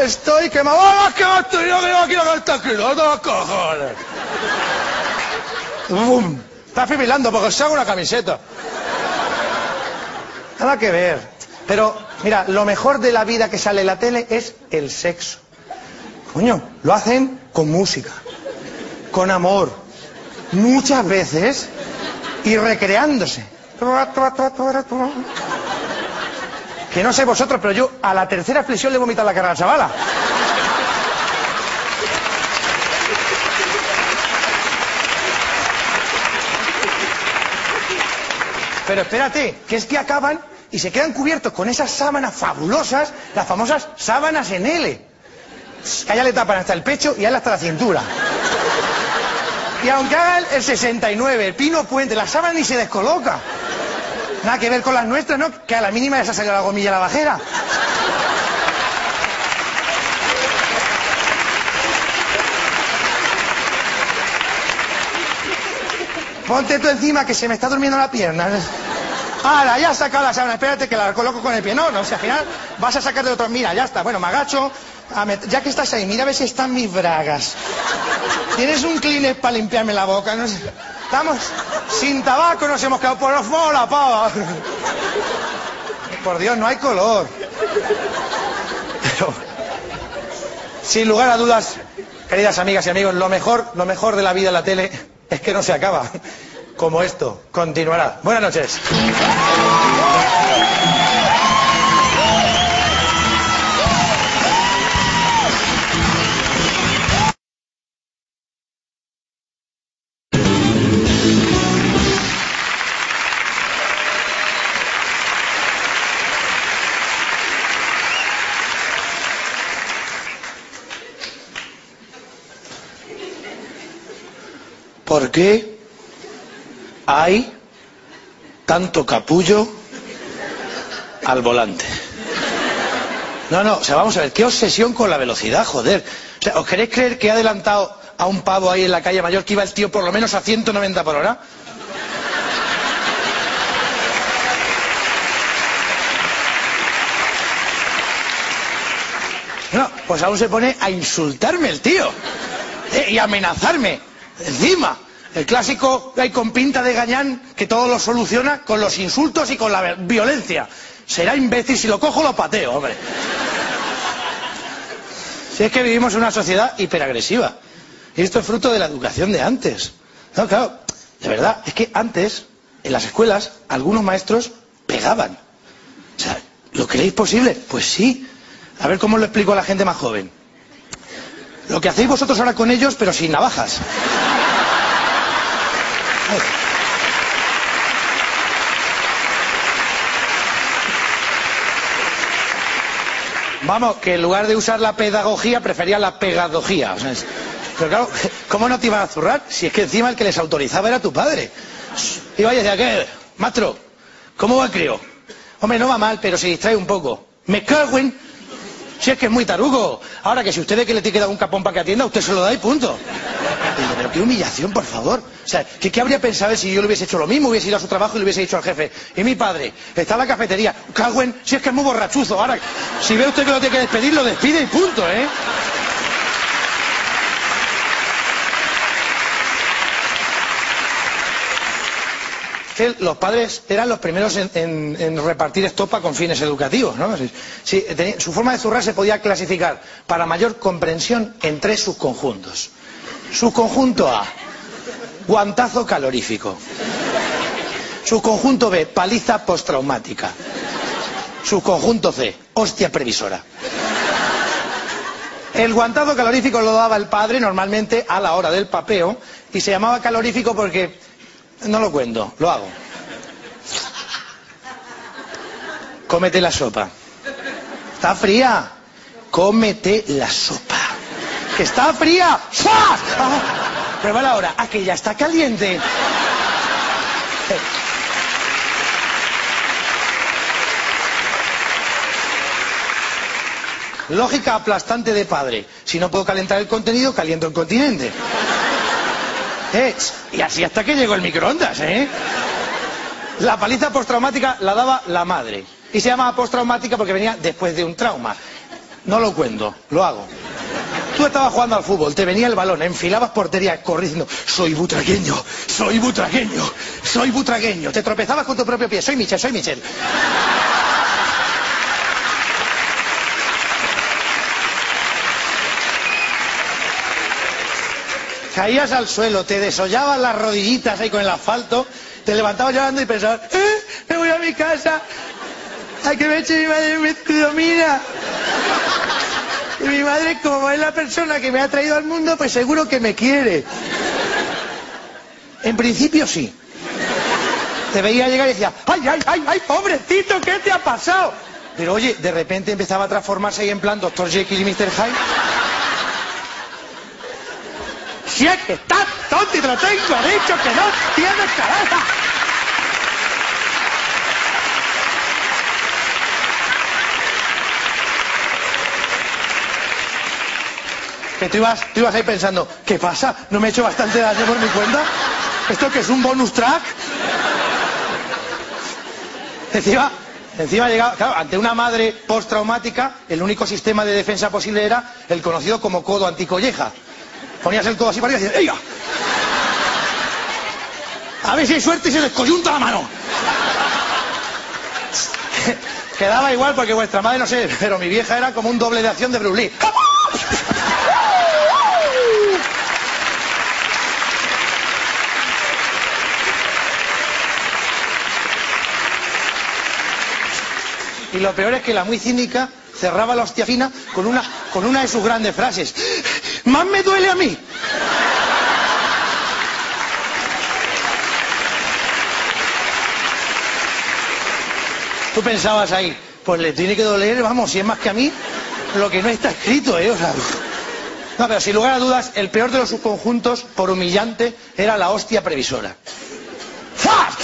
Estoy quemado. ¡Ah, qué has tenido que aquí la! ¡No te cojones! ¡Bum! Está fibrilando porque os hago una camiseta. Nada que ver. Pero, mira, lo mejor de la vida que sale en la tele es el sexo. Coño, lo hacen con música, con amor, muchas veces y recreándose. Que no sé vosotros, pero yo a la tercera flexión le vomitan la cara a la chavala. Pero espérate, que es que acaban y se quedan cubiertos con esas sábanas fabulosas, las famosas sábanas en L. Que a ella le tapan hasta el pecho y a él hasta la cintura. Y aunque hagan el 69, el pino puente, la sábana ni se descoloca. Nada que ver con las nuestras, ¿no? Que a la mínima se ha salido la gomilla a la bajera. Ponte tú encima que se me está durmiendo la pierna. Ahora, ya sacado la sábana, espérate que la coloco con el pie. No, no, o sea, al final vas a sacar de otro. Mira, ya está. Bueno, me agacho. Ya que estás ahí, mira a ver si están mis bragas. ¿Tienes un Kleenex para limpiarme la boca? No sé. Estamos sin tabaco, nos hemos quedado por favor, la pava. Por Dios, no hay color. Pero, sin lugar a dudas, queridas amigas y amigos, lo mejor, lo mejor de la vida en la tele es que no se acaba. Como esto, continuará. Buenas noches. ¿Por qué hay tanto capullo al volante? No, no, o sea, vamos a ver, qué obsesión con la velocidad, joder. O sea, ¿os queréis creer que he adelantado a un pavo ahí en la calle mayor que iba el tío por lo menos a 190 por hora? No, pues aún se pone a insultarme el tío. Eh, y amenazarme. Encima. El clásico hay con pinta de gañán que todo lo soluciona con los insultos y con la violencia. Será imbécil, si lo cojo lo pateo, hombre. Si es que vivimos en una sociedad hiperagresiva. Y esto es fruto de la educación de antes. No, claro, de verdad, es que antes, en las escuelas, algunos maestros pegaban. O sea, ¿lo creéis posible? Pues sí. A ver cómo lo explico a la gente más joven. Lo que hacéis vosotros ahora con ellos, pero sin navajas. Vamos, que en lugar de usar la pedagogía, prefería la pegadogía. Pero claro, ¿cómo no te iban a zurrar? Si es que encima el que les autorizaba era tu padre. Y decía, ¿qué? Maestro, ¿cómo va el crío? Hombre, no va mal, pero se distrae un poco. Me cago en... Si es que es muy tarugo. Ahora que si usted ve que le tiene que dar un capón para que atienda, usted se lo da y punto. Digo, pero qué humillación, por favor. O sea, ¿qué, qué habría pensado si yo le hubiese hecho lo mismo, hubiese ido a su trabajo y le hubiese dicho al jefe? Y mi padre, está en la cafetería. Cago en... Si es que es muy borrachuzo. Ahora, si ve usted que lo tiene que despedir, lo despide y punto, ¿eh? Los padres eran los primeros en, repartir estopa con fines educativos. su forma de zurrar se podía clasificar para mayor comprensión en tres subconjuntos. Subconjunto A, guantazo calorífico. Subconjunto B, paliza postraumática. Subconjunto C, hostia previsora. El guantazo calorífico lo daba el padre normalmente a la hora del papeo y se llamaba calorífico porque no lo cuento, lo hago. Cómete la sopa. está fría. Cómete la sopa. Que está fría. ¡Fas! Ah, pruébala ahora. Ah, que ya está caliente. Lógica aplastante de padre. Si no puedo calentar el contenido, caliento el continente. Eh, y así hasta que llegó el microondas, ¿eh? La paliza postraumática la daba la madre. Y se llama postraumática porque venía después de un trauma. No lo cuento, lo hago. Tú estabas jugando al fútbol, te venía el balón, enfilabas portería, corriendo, soy butragueño, soy butragueño, soy butragueño. Te tropezabas con tu propio pie, soy Michel, soy Michel. Caías al suelo, te desollabas las rodillitas ahí con el asfalto, te levantabas llorando y pensabas, ¡eh! Me voy a mi casa, a que me eche mi madre me domina. Y mi madre, como es la persona que me ha traído al mundo, pues seguro que me quiere. En principio sí. Te veía llegar y decía, ¡ay, ay, ay, ay, pobrecito, ¿qué te ha pasado? Pero oye, de repente empezaba a transformarse ahí en plan Dr. Jekyll y Mr. Hyde. Si es que estás tonto y te lo tengo dicho que no tienes cabeza. Que tú ibas, tú ibas ahí pensando, ¿qué pasa? ¿No me he hecho bastante daño por mi cuenta? ¿Esto que es un bonus track? Encima, encima llegaba, claro, ante una madre postraumática, el único sistema de defensa posible era el conocido como codo anticolleja. Ponías el codo así para arriba y decías, ¡Ella! A ver si hay suerte y se descoyunta la mano. Quedaba igual porque vuestra madre no sé, pero mi vieja era como un doble de acción de Bruce Lee. Y lo peor es que la muy cínica cerraba la hostia fina con una, con una de sus grandes frases. Más me duele a mí. Tú pensabas ahí, pues le tiene que doler, vamos, si es más que a mí, lo que no está escrito, ¿eh? O sea, no, pero sin lugar a dudas, el peor de los subconjuntos, por humillante, era la hostia previsora. ¡Fuck!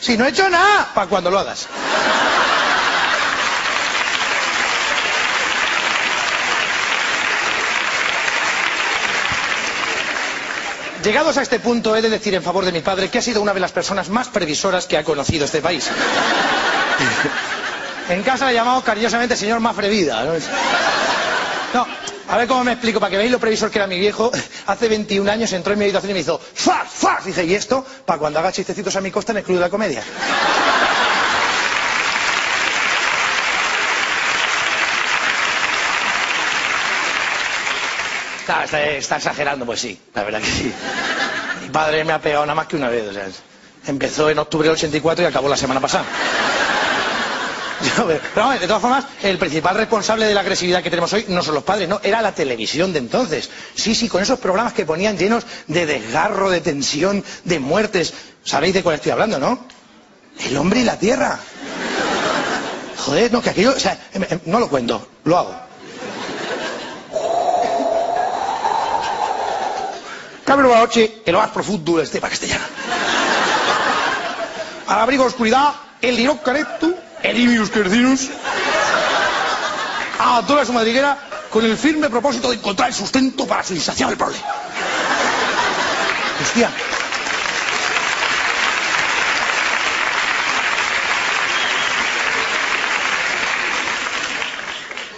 Si no he hecho nada, para cuando lo hagas. Llegados a este punto, he de decir en favor de mi padre que ha sido una de las personas más previsoras que ha conocido este país. En casa le he llamado cariñosamente señor Mafrevida. ¿no? no, a ver cómo me explico, para que veáis lo previsor que era mi viejo. Hace 21 años entró en mi habitación y me hizo ¡Fas! ¡Fas! Dice, ¿y esto? Para cuando haga chistecitos a mi costa en el Club de la Comedia. Está, exagerando, pues sí, la verdad que sí. Mi padre me ha pegado nada más que una vez, empezó en octubre del 84 y acabó la semana pasada. Pero de todas formas, el principal responsable de la agresividad que tenemos hoy no son los padres, no, era la televisión de entonces. Sí, sí, con esos programas que ponían llenos de desgarro, de tensión, de muertes. ¿Sabéis de cuál estoy hablando, no? El hombre y la tierra. Joder, no, que aquello, o sea, em, em, no lo cuento, lo hago. Cabe la noche, el más profundo de estepa castellana. Al abrigo de oscuridad, el diró careto, el imius quercinus, a su madriguera con el firme propósito de encontrar el sustento para su insaciable problema. Hostia.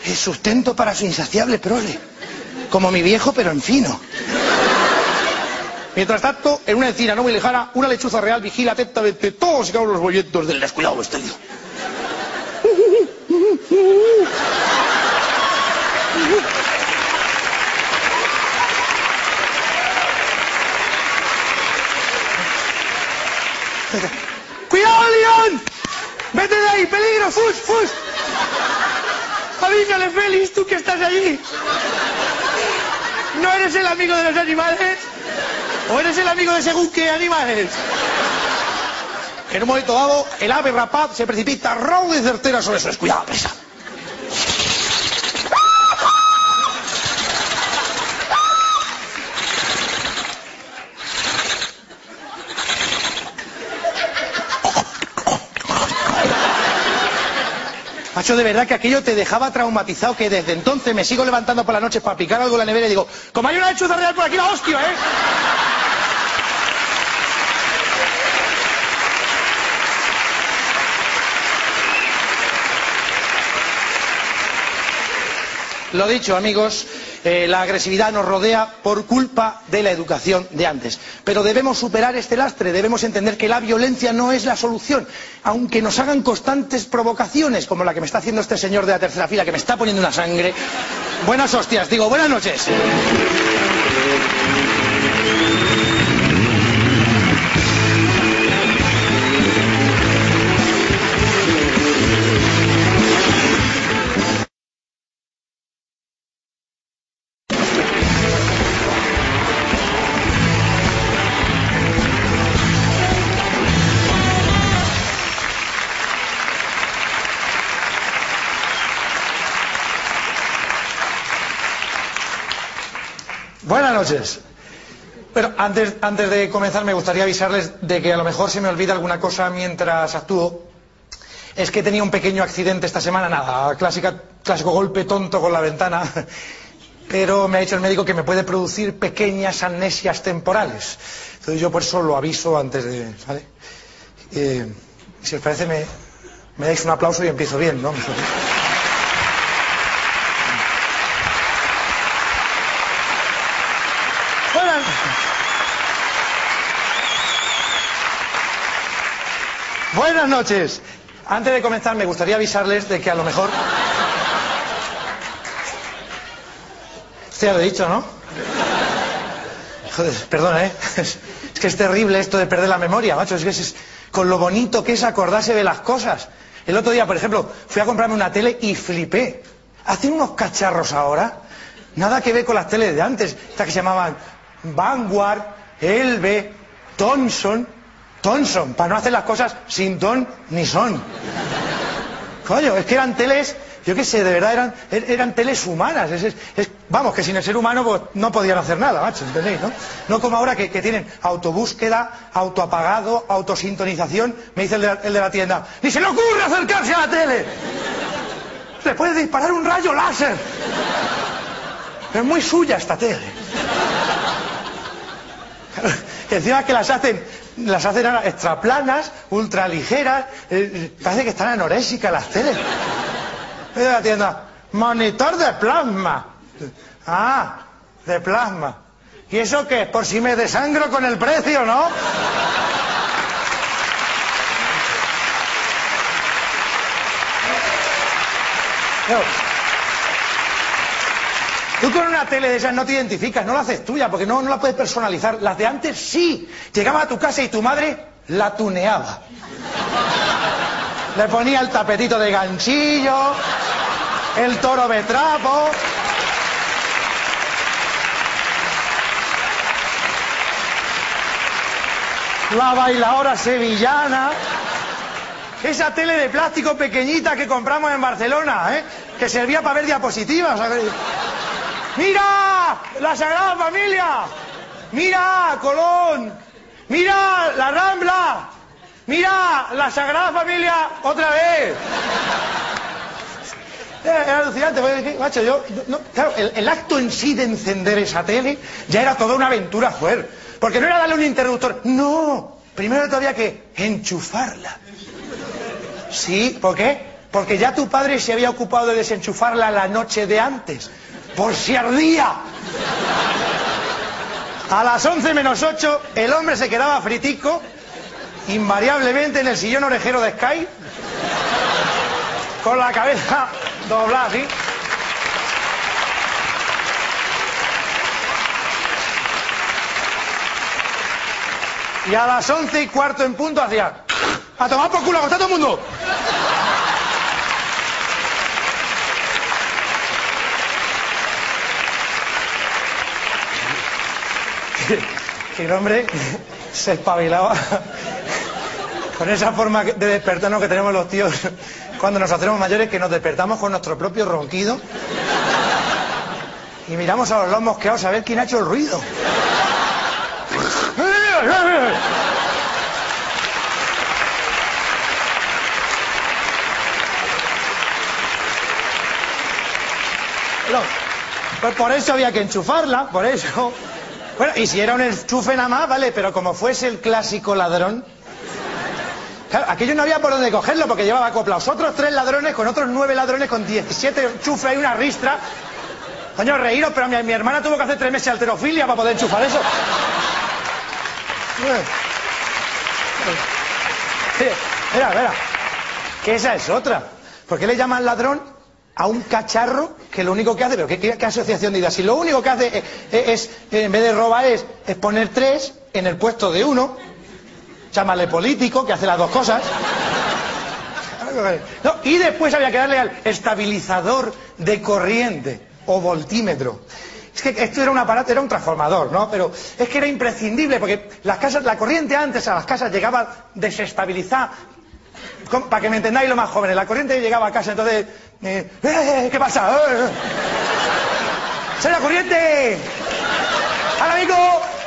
El sustento para su insaciable prole. Como mi viejo, pero en fino. Mientras tanto, en una encina no muy lejana, una lechuza real vigila atentamente todos y cada uno de los movimientos del descuidado vestido. ¡Cuidado, León! ¡Vete de ahí! ¡Peligro! ¡Fus! ¡Fus! ¡Avísale, Félix, tú que estás allí! ¿No eres el amigo de los animales? ¿O eres el amigo de según qué animales? En un momento dado, el ave rapaz se precipita rauda y certera sobre su escuidada presa. Macho, de verdad que aquello te dejaba traumatizado, que desde entonces me sigo levantando por la noche para picar algo en la nevera y digo, como hay una lechuza real por aquí, la hostia, ¿eh? Lo dicho, amigos, eh, la agresividad nos rodea por culpa de la educación de antes. Pero debemos superar este lastre, debemos entender que la violencia no es la solución, aunque nos hagan constantes provocaciones, como la que me está haciendo este señor de la tercera fila, que me está poniendo una sangre. Buenas hostias, digo, buenas noches. Pero antes, antes de comenzar me gustaría avisarles de que a lo mejor se me olvida alguna cosa mientras actúo. Es que tenía un pequeño accidente esta semana, nada, clásico golpe tonto con la ventana. Pero me ha dicho el médico que me puede producir pequeñas amnesias temporales. Entonces yo por eso lo aviso antes de... ¿vale? Eh, si os parece me, me dais un aplauso y empiezo bien, ¿no? Buenas noches. Antes de comenzar me gustaría avisarles de que a lo mejor... Usted ya lo he dicho, ¿no? Joder, perdona, ¿eh? Es que es terrible esto de perder la memoria, macho. Es que es, con lo bonito que es acordarse de las cosas. El otro día, por ejemplo, fui a comprarme una tele y flipé. Hacen unos cacharros ahora, nada que ver con las teles de antes, estas que se llamaban Vanguard, Elbe, Thomson, Thomson, para no hacer las cosas sin ton ni son. Coño, es que eran teles, yo qué sé, de verdad eran, er- eran teles humanas. Vamos, que sin el ser humano pues, no podían hacer nada, macho, ¿entendéis? No, no como ahora que, tienen autobúsqueda, autoapagado, autosintonización. Me dice el de, la, el de la tienda, ni se le ocurre acercarse a la tele. Le puede disparar un rayo láser. Es muy suya esta tele. Encima que las hacen, las hacen extraplanas, ultraligeras, eh, parece que están anorésicas las teles. Mira la tienda, monitor de plasma. Ah, de plasma. ¿Y eso qué? Por si me desangro con el precio, ¿no? No. Tele de esas no te identificas, no la haces tuya, porque no, no la puedes personalizar. Las de antes sí. Llegaba a tu casa y tu madre la tuneaba. Le ponía el tapetito de ganchillo, el toro de trapo. La bailadora sevillana. Esa tele de plástico pequeñita que compramos en Barcelona, ¿eh? que servía para ver diapositivas. ¡Mira! ¡La Sagrada Familia! ¡Mira! ¡Colón! ¡Mira! ¡La Rambla! ¡Mira! ¡La Sagrada Familia! ¡Otra vez! Era, era alucinante, macho, yo, claro, el, el acto en sí de encender esa tele ya era toda una aventura, joder. Porque no era darle un interruptor, no. Primero todavía que enchufarla. Sí, ¿por qué? Porque ya tu padre se había ocupado de desenchufarla la noche de antes, por si ardía. A las 11 menos 8, el hombre se quedaba fritico, invariablemente en el sillón orejero de Sky, con la cabeza doblada así. Y a las 11 y cuarto en punto hacía... A tomar por culo, está todo el mundo. Y el hombre se espabilaba con esa forma de despertarnos que tenemos los tíos cuando nos hacemos mayores, que nos despertamos con nuestro propio ronquido y miramos a los lomosqueados a ver quién ha hecho el ruido. Pues por eso había que enchufarla, por eso. Bueno, y si era un enchufe nada más, vale, pero como fuese el clásico ladrón. Claro, aquello no había por dónde cogerlo porque llevaba acoplados otros tres ladrones con otros nueve ladrones con 17 enchufes y una ristra. Coño, reíros, pero mi, mi hermana tuvo que hacer tres meses de alterofilia para poder enchufar eso. Mira, mira, que esa es otra. ¿Por qué le llaman ladrón a un cacharro que lo único que hace, pero qué, asociación de ideas? Si lo único que hace es, en vez de robar es, es poner tres en el puesto de uno, llámale político, que hace las dos cosas. No, y después había que darle al estabilizador de corriente o voltímetro. Es que esto era un aparato, era un transformador, ¿no? Pero es que era imprescindible porque las casas, la corriente antes a las casas llegaba desestabilizada. Para que me entendáis lo más jóvenes, la corriente llegaba a casa, entonces, eh, "Eh, ¿qué pasa? Eh, eh. ¡Sale la corriente! ¡Ahora amigo!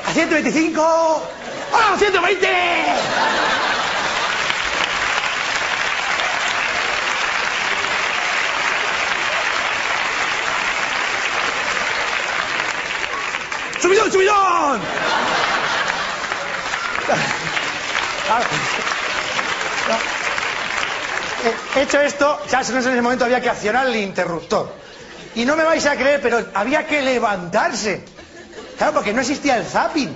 ¡A 125! ¡Ah, 120! ¡Subidón, subidón! Claro. Hecho esto, ya en ese momento había que accionar el interruptor. Y no me vais a creer, pero había que levantarse. Claro, porque no existía el zapping.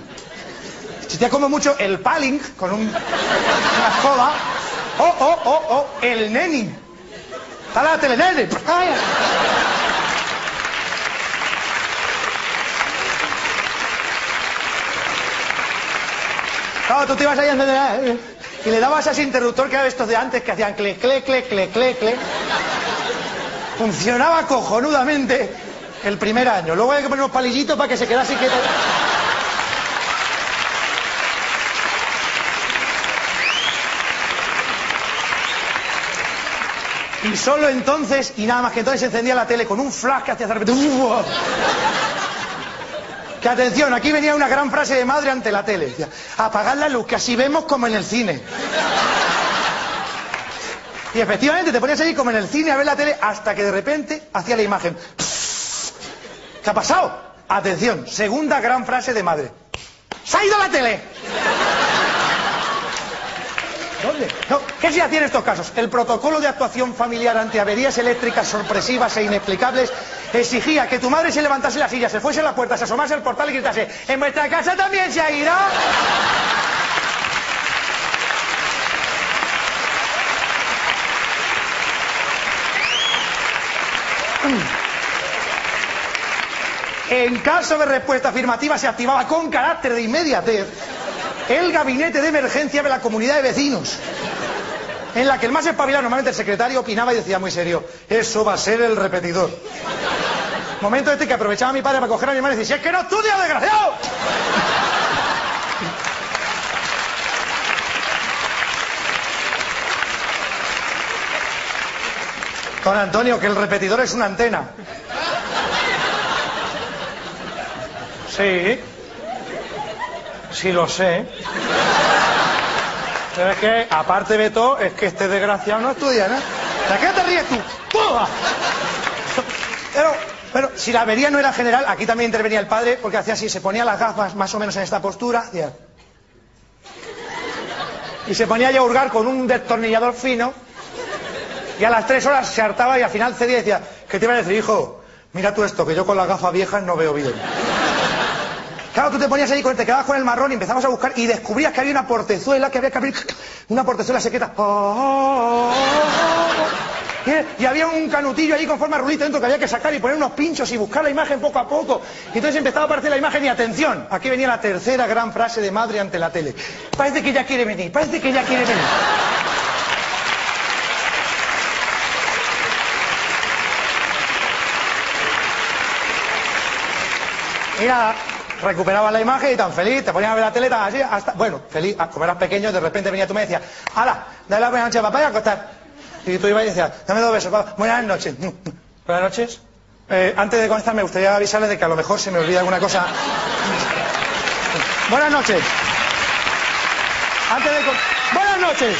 Existía como mucho el paling con un- una escoba. O, o, o, o, el neni. Está la tele, nene. Claro, tú te ibas a encender, eh, y le dabas a ese interruptor que era de estos de antes que hacían cle, cle, cle, cle, cle, cle. Funcionaba cojonudamente el primer año. Luego hay que poner unos palillitos para que se quedase quieto. Y solo entonces, y nada más que entonces, se encendía la tele con un flash que hacía. ¡Uah! Que atención, aquí venía una gran frase de madre ante la tele. Decía, apagad la luz, que así vemos como en el cine. Y efectivamente te ponías allí como en el cine a ver la tele hasta que de repente hacía la imagen. ¿Qué ha pasado? Atención, segunda gran frase de madre. ¡Se ha ido la tele! ¿Dónde? ¿Qué se hacía en estos casos? El protocolo de actuación familiar ante averías eléctricas sorpresivas e inexplicables exigía que tu madre se levantase la silla, se fuese a la puerta, se asomase al portal y gritase ¿En vuestra casa también se ha ido? En caso de respuesta afirmativa se activaba con carácter de inmediatez el gabinete de emergencia de la comunidad de vecinos, en la que el más espabilado, normalmente el secretario, opinaba y decía muy serio, eso va a ser el repetidor. Momento este que aprovechaba mi padre para coger a mi hermano y decir, es que no estudia, desgraciado. Don Antonio, que el repetidor es una antena. Sí. Sí lo sé. Es que, aparte de todo, es que este desgraciado no estudia, ¿no? ¿De qué te ríes tú? ¡Pua! Pero, pero si la avería no era general, aquí también intervenía el padre, porque hacía así, se ponía las gafas más o menos en esta postura, y se ponía a hurgar con un destornillador fino, y a las tres horas se hartaba y al final cedía y decía, ¿qué te iba a decir, hijo? Mira tú esto, que yo con las gafas viejas no veo bien. Claro, tú te ponías ahí, con- te quedabas con el marrón y empezabas a buscar y descubrías que había una portezuela, que había que abrir una portezuela secreta. Y y había un canutillo ahí con forma de rulito dentro que había que sacar y poner unos pinchos y buscar la imagen poco a poco. Y entonces empezaba a aparecer la imagen y atención, aquí venía la tercera gran frase de madre ante la tele. Parece que ya quiere venir, parece que ya quiere venir. Mira, recuperaba la imagen y tan feliz, te ponías a ver la tele tan así, hasta, bueno, feliz, ah, como eras pequeño, de repente venía tú y me decías, hala, dale la buena noche, papá, y a acostar. Y tú ibas y decías, dame dos besos, papá, buenas noches. Buenas noches. Eh, antes de comenzar me gustaría avisarles de que a lo mejor se me olvida alguna cosa. buenas noches. Antes de... Buenas noches.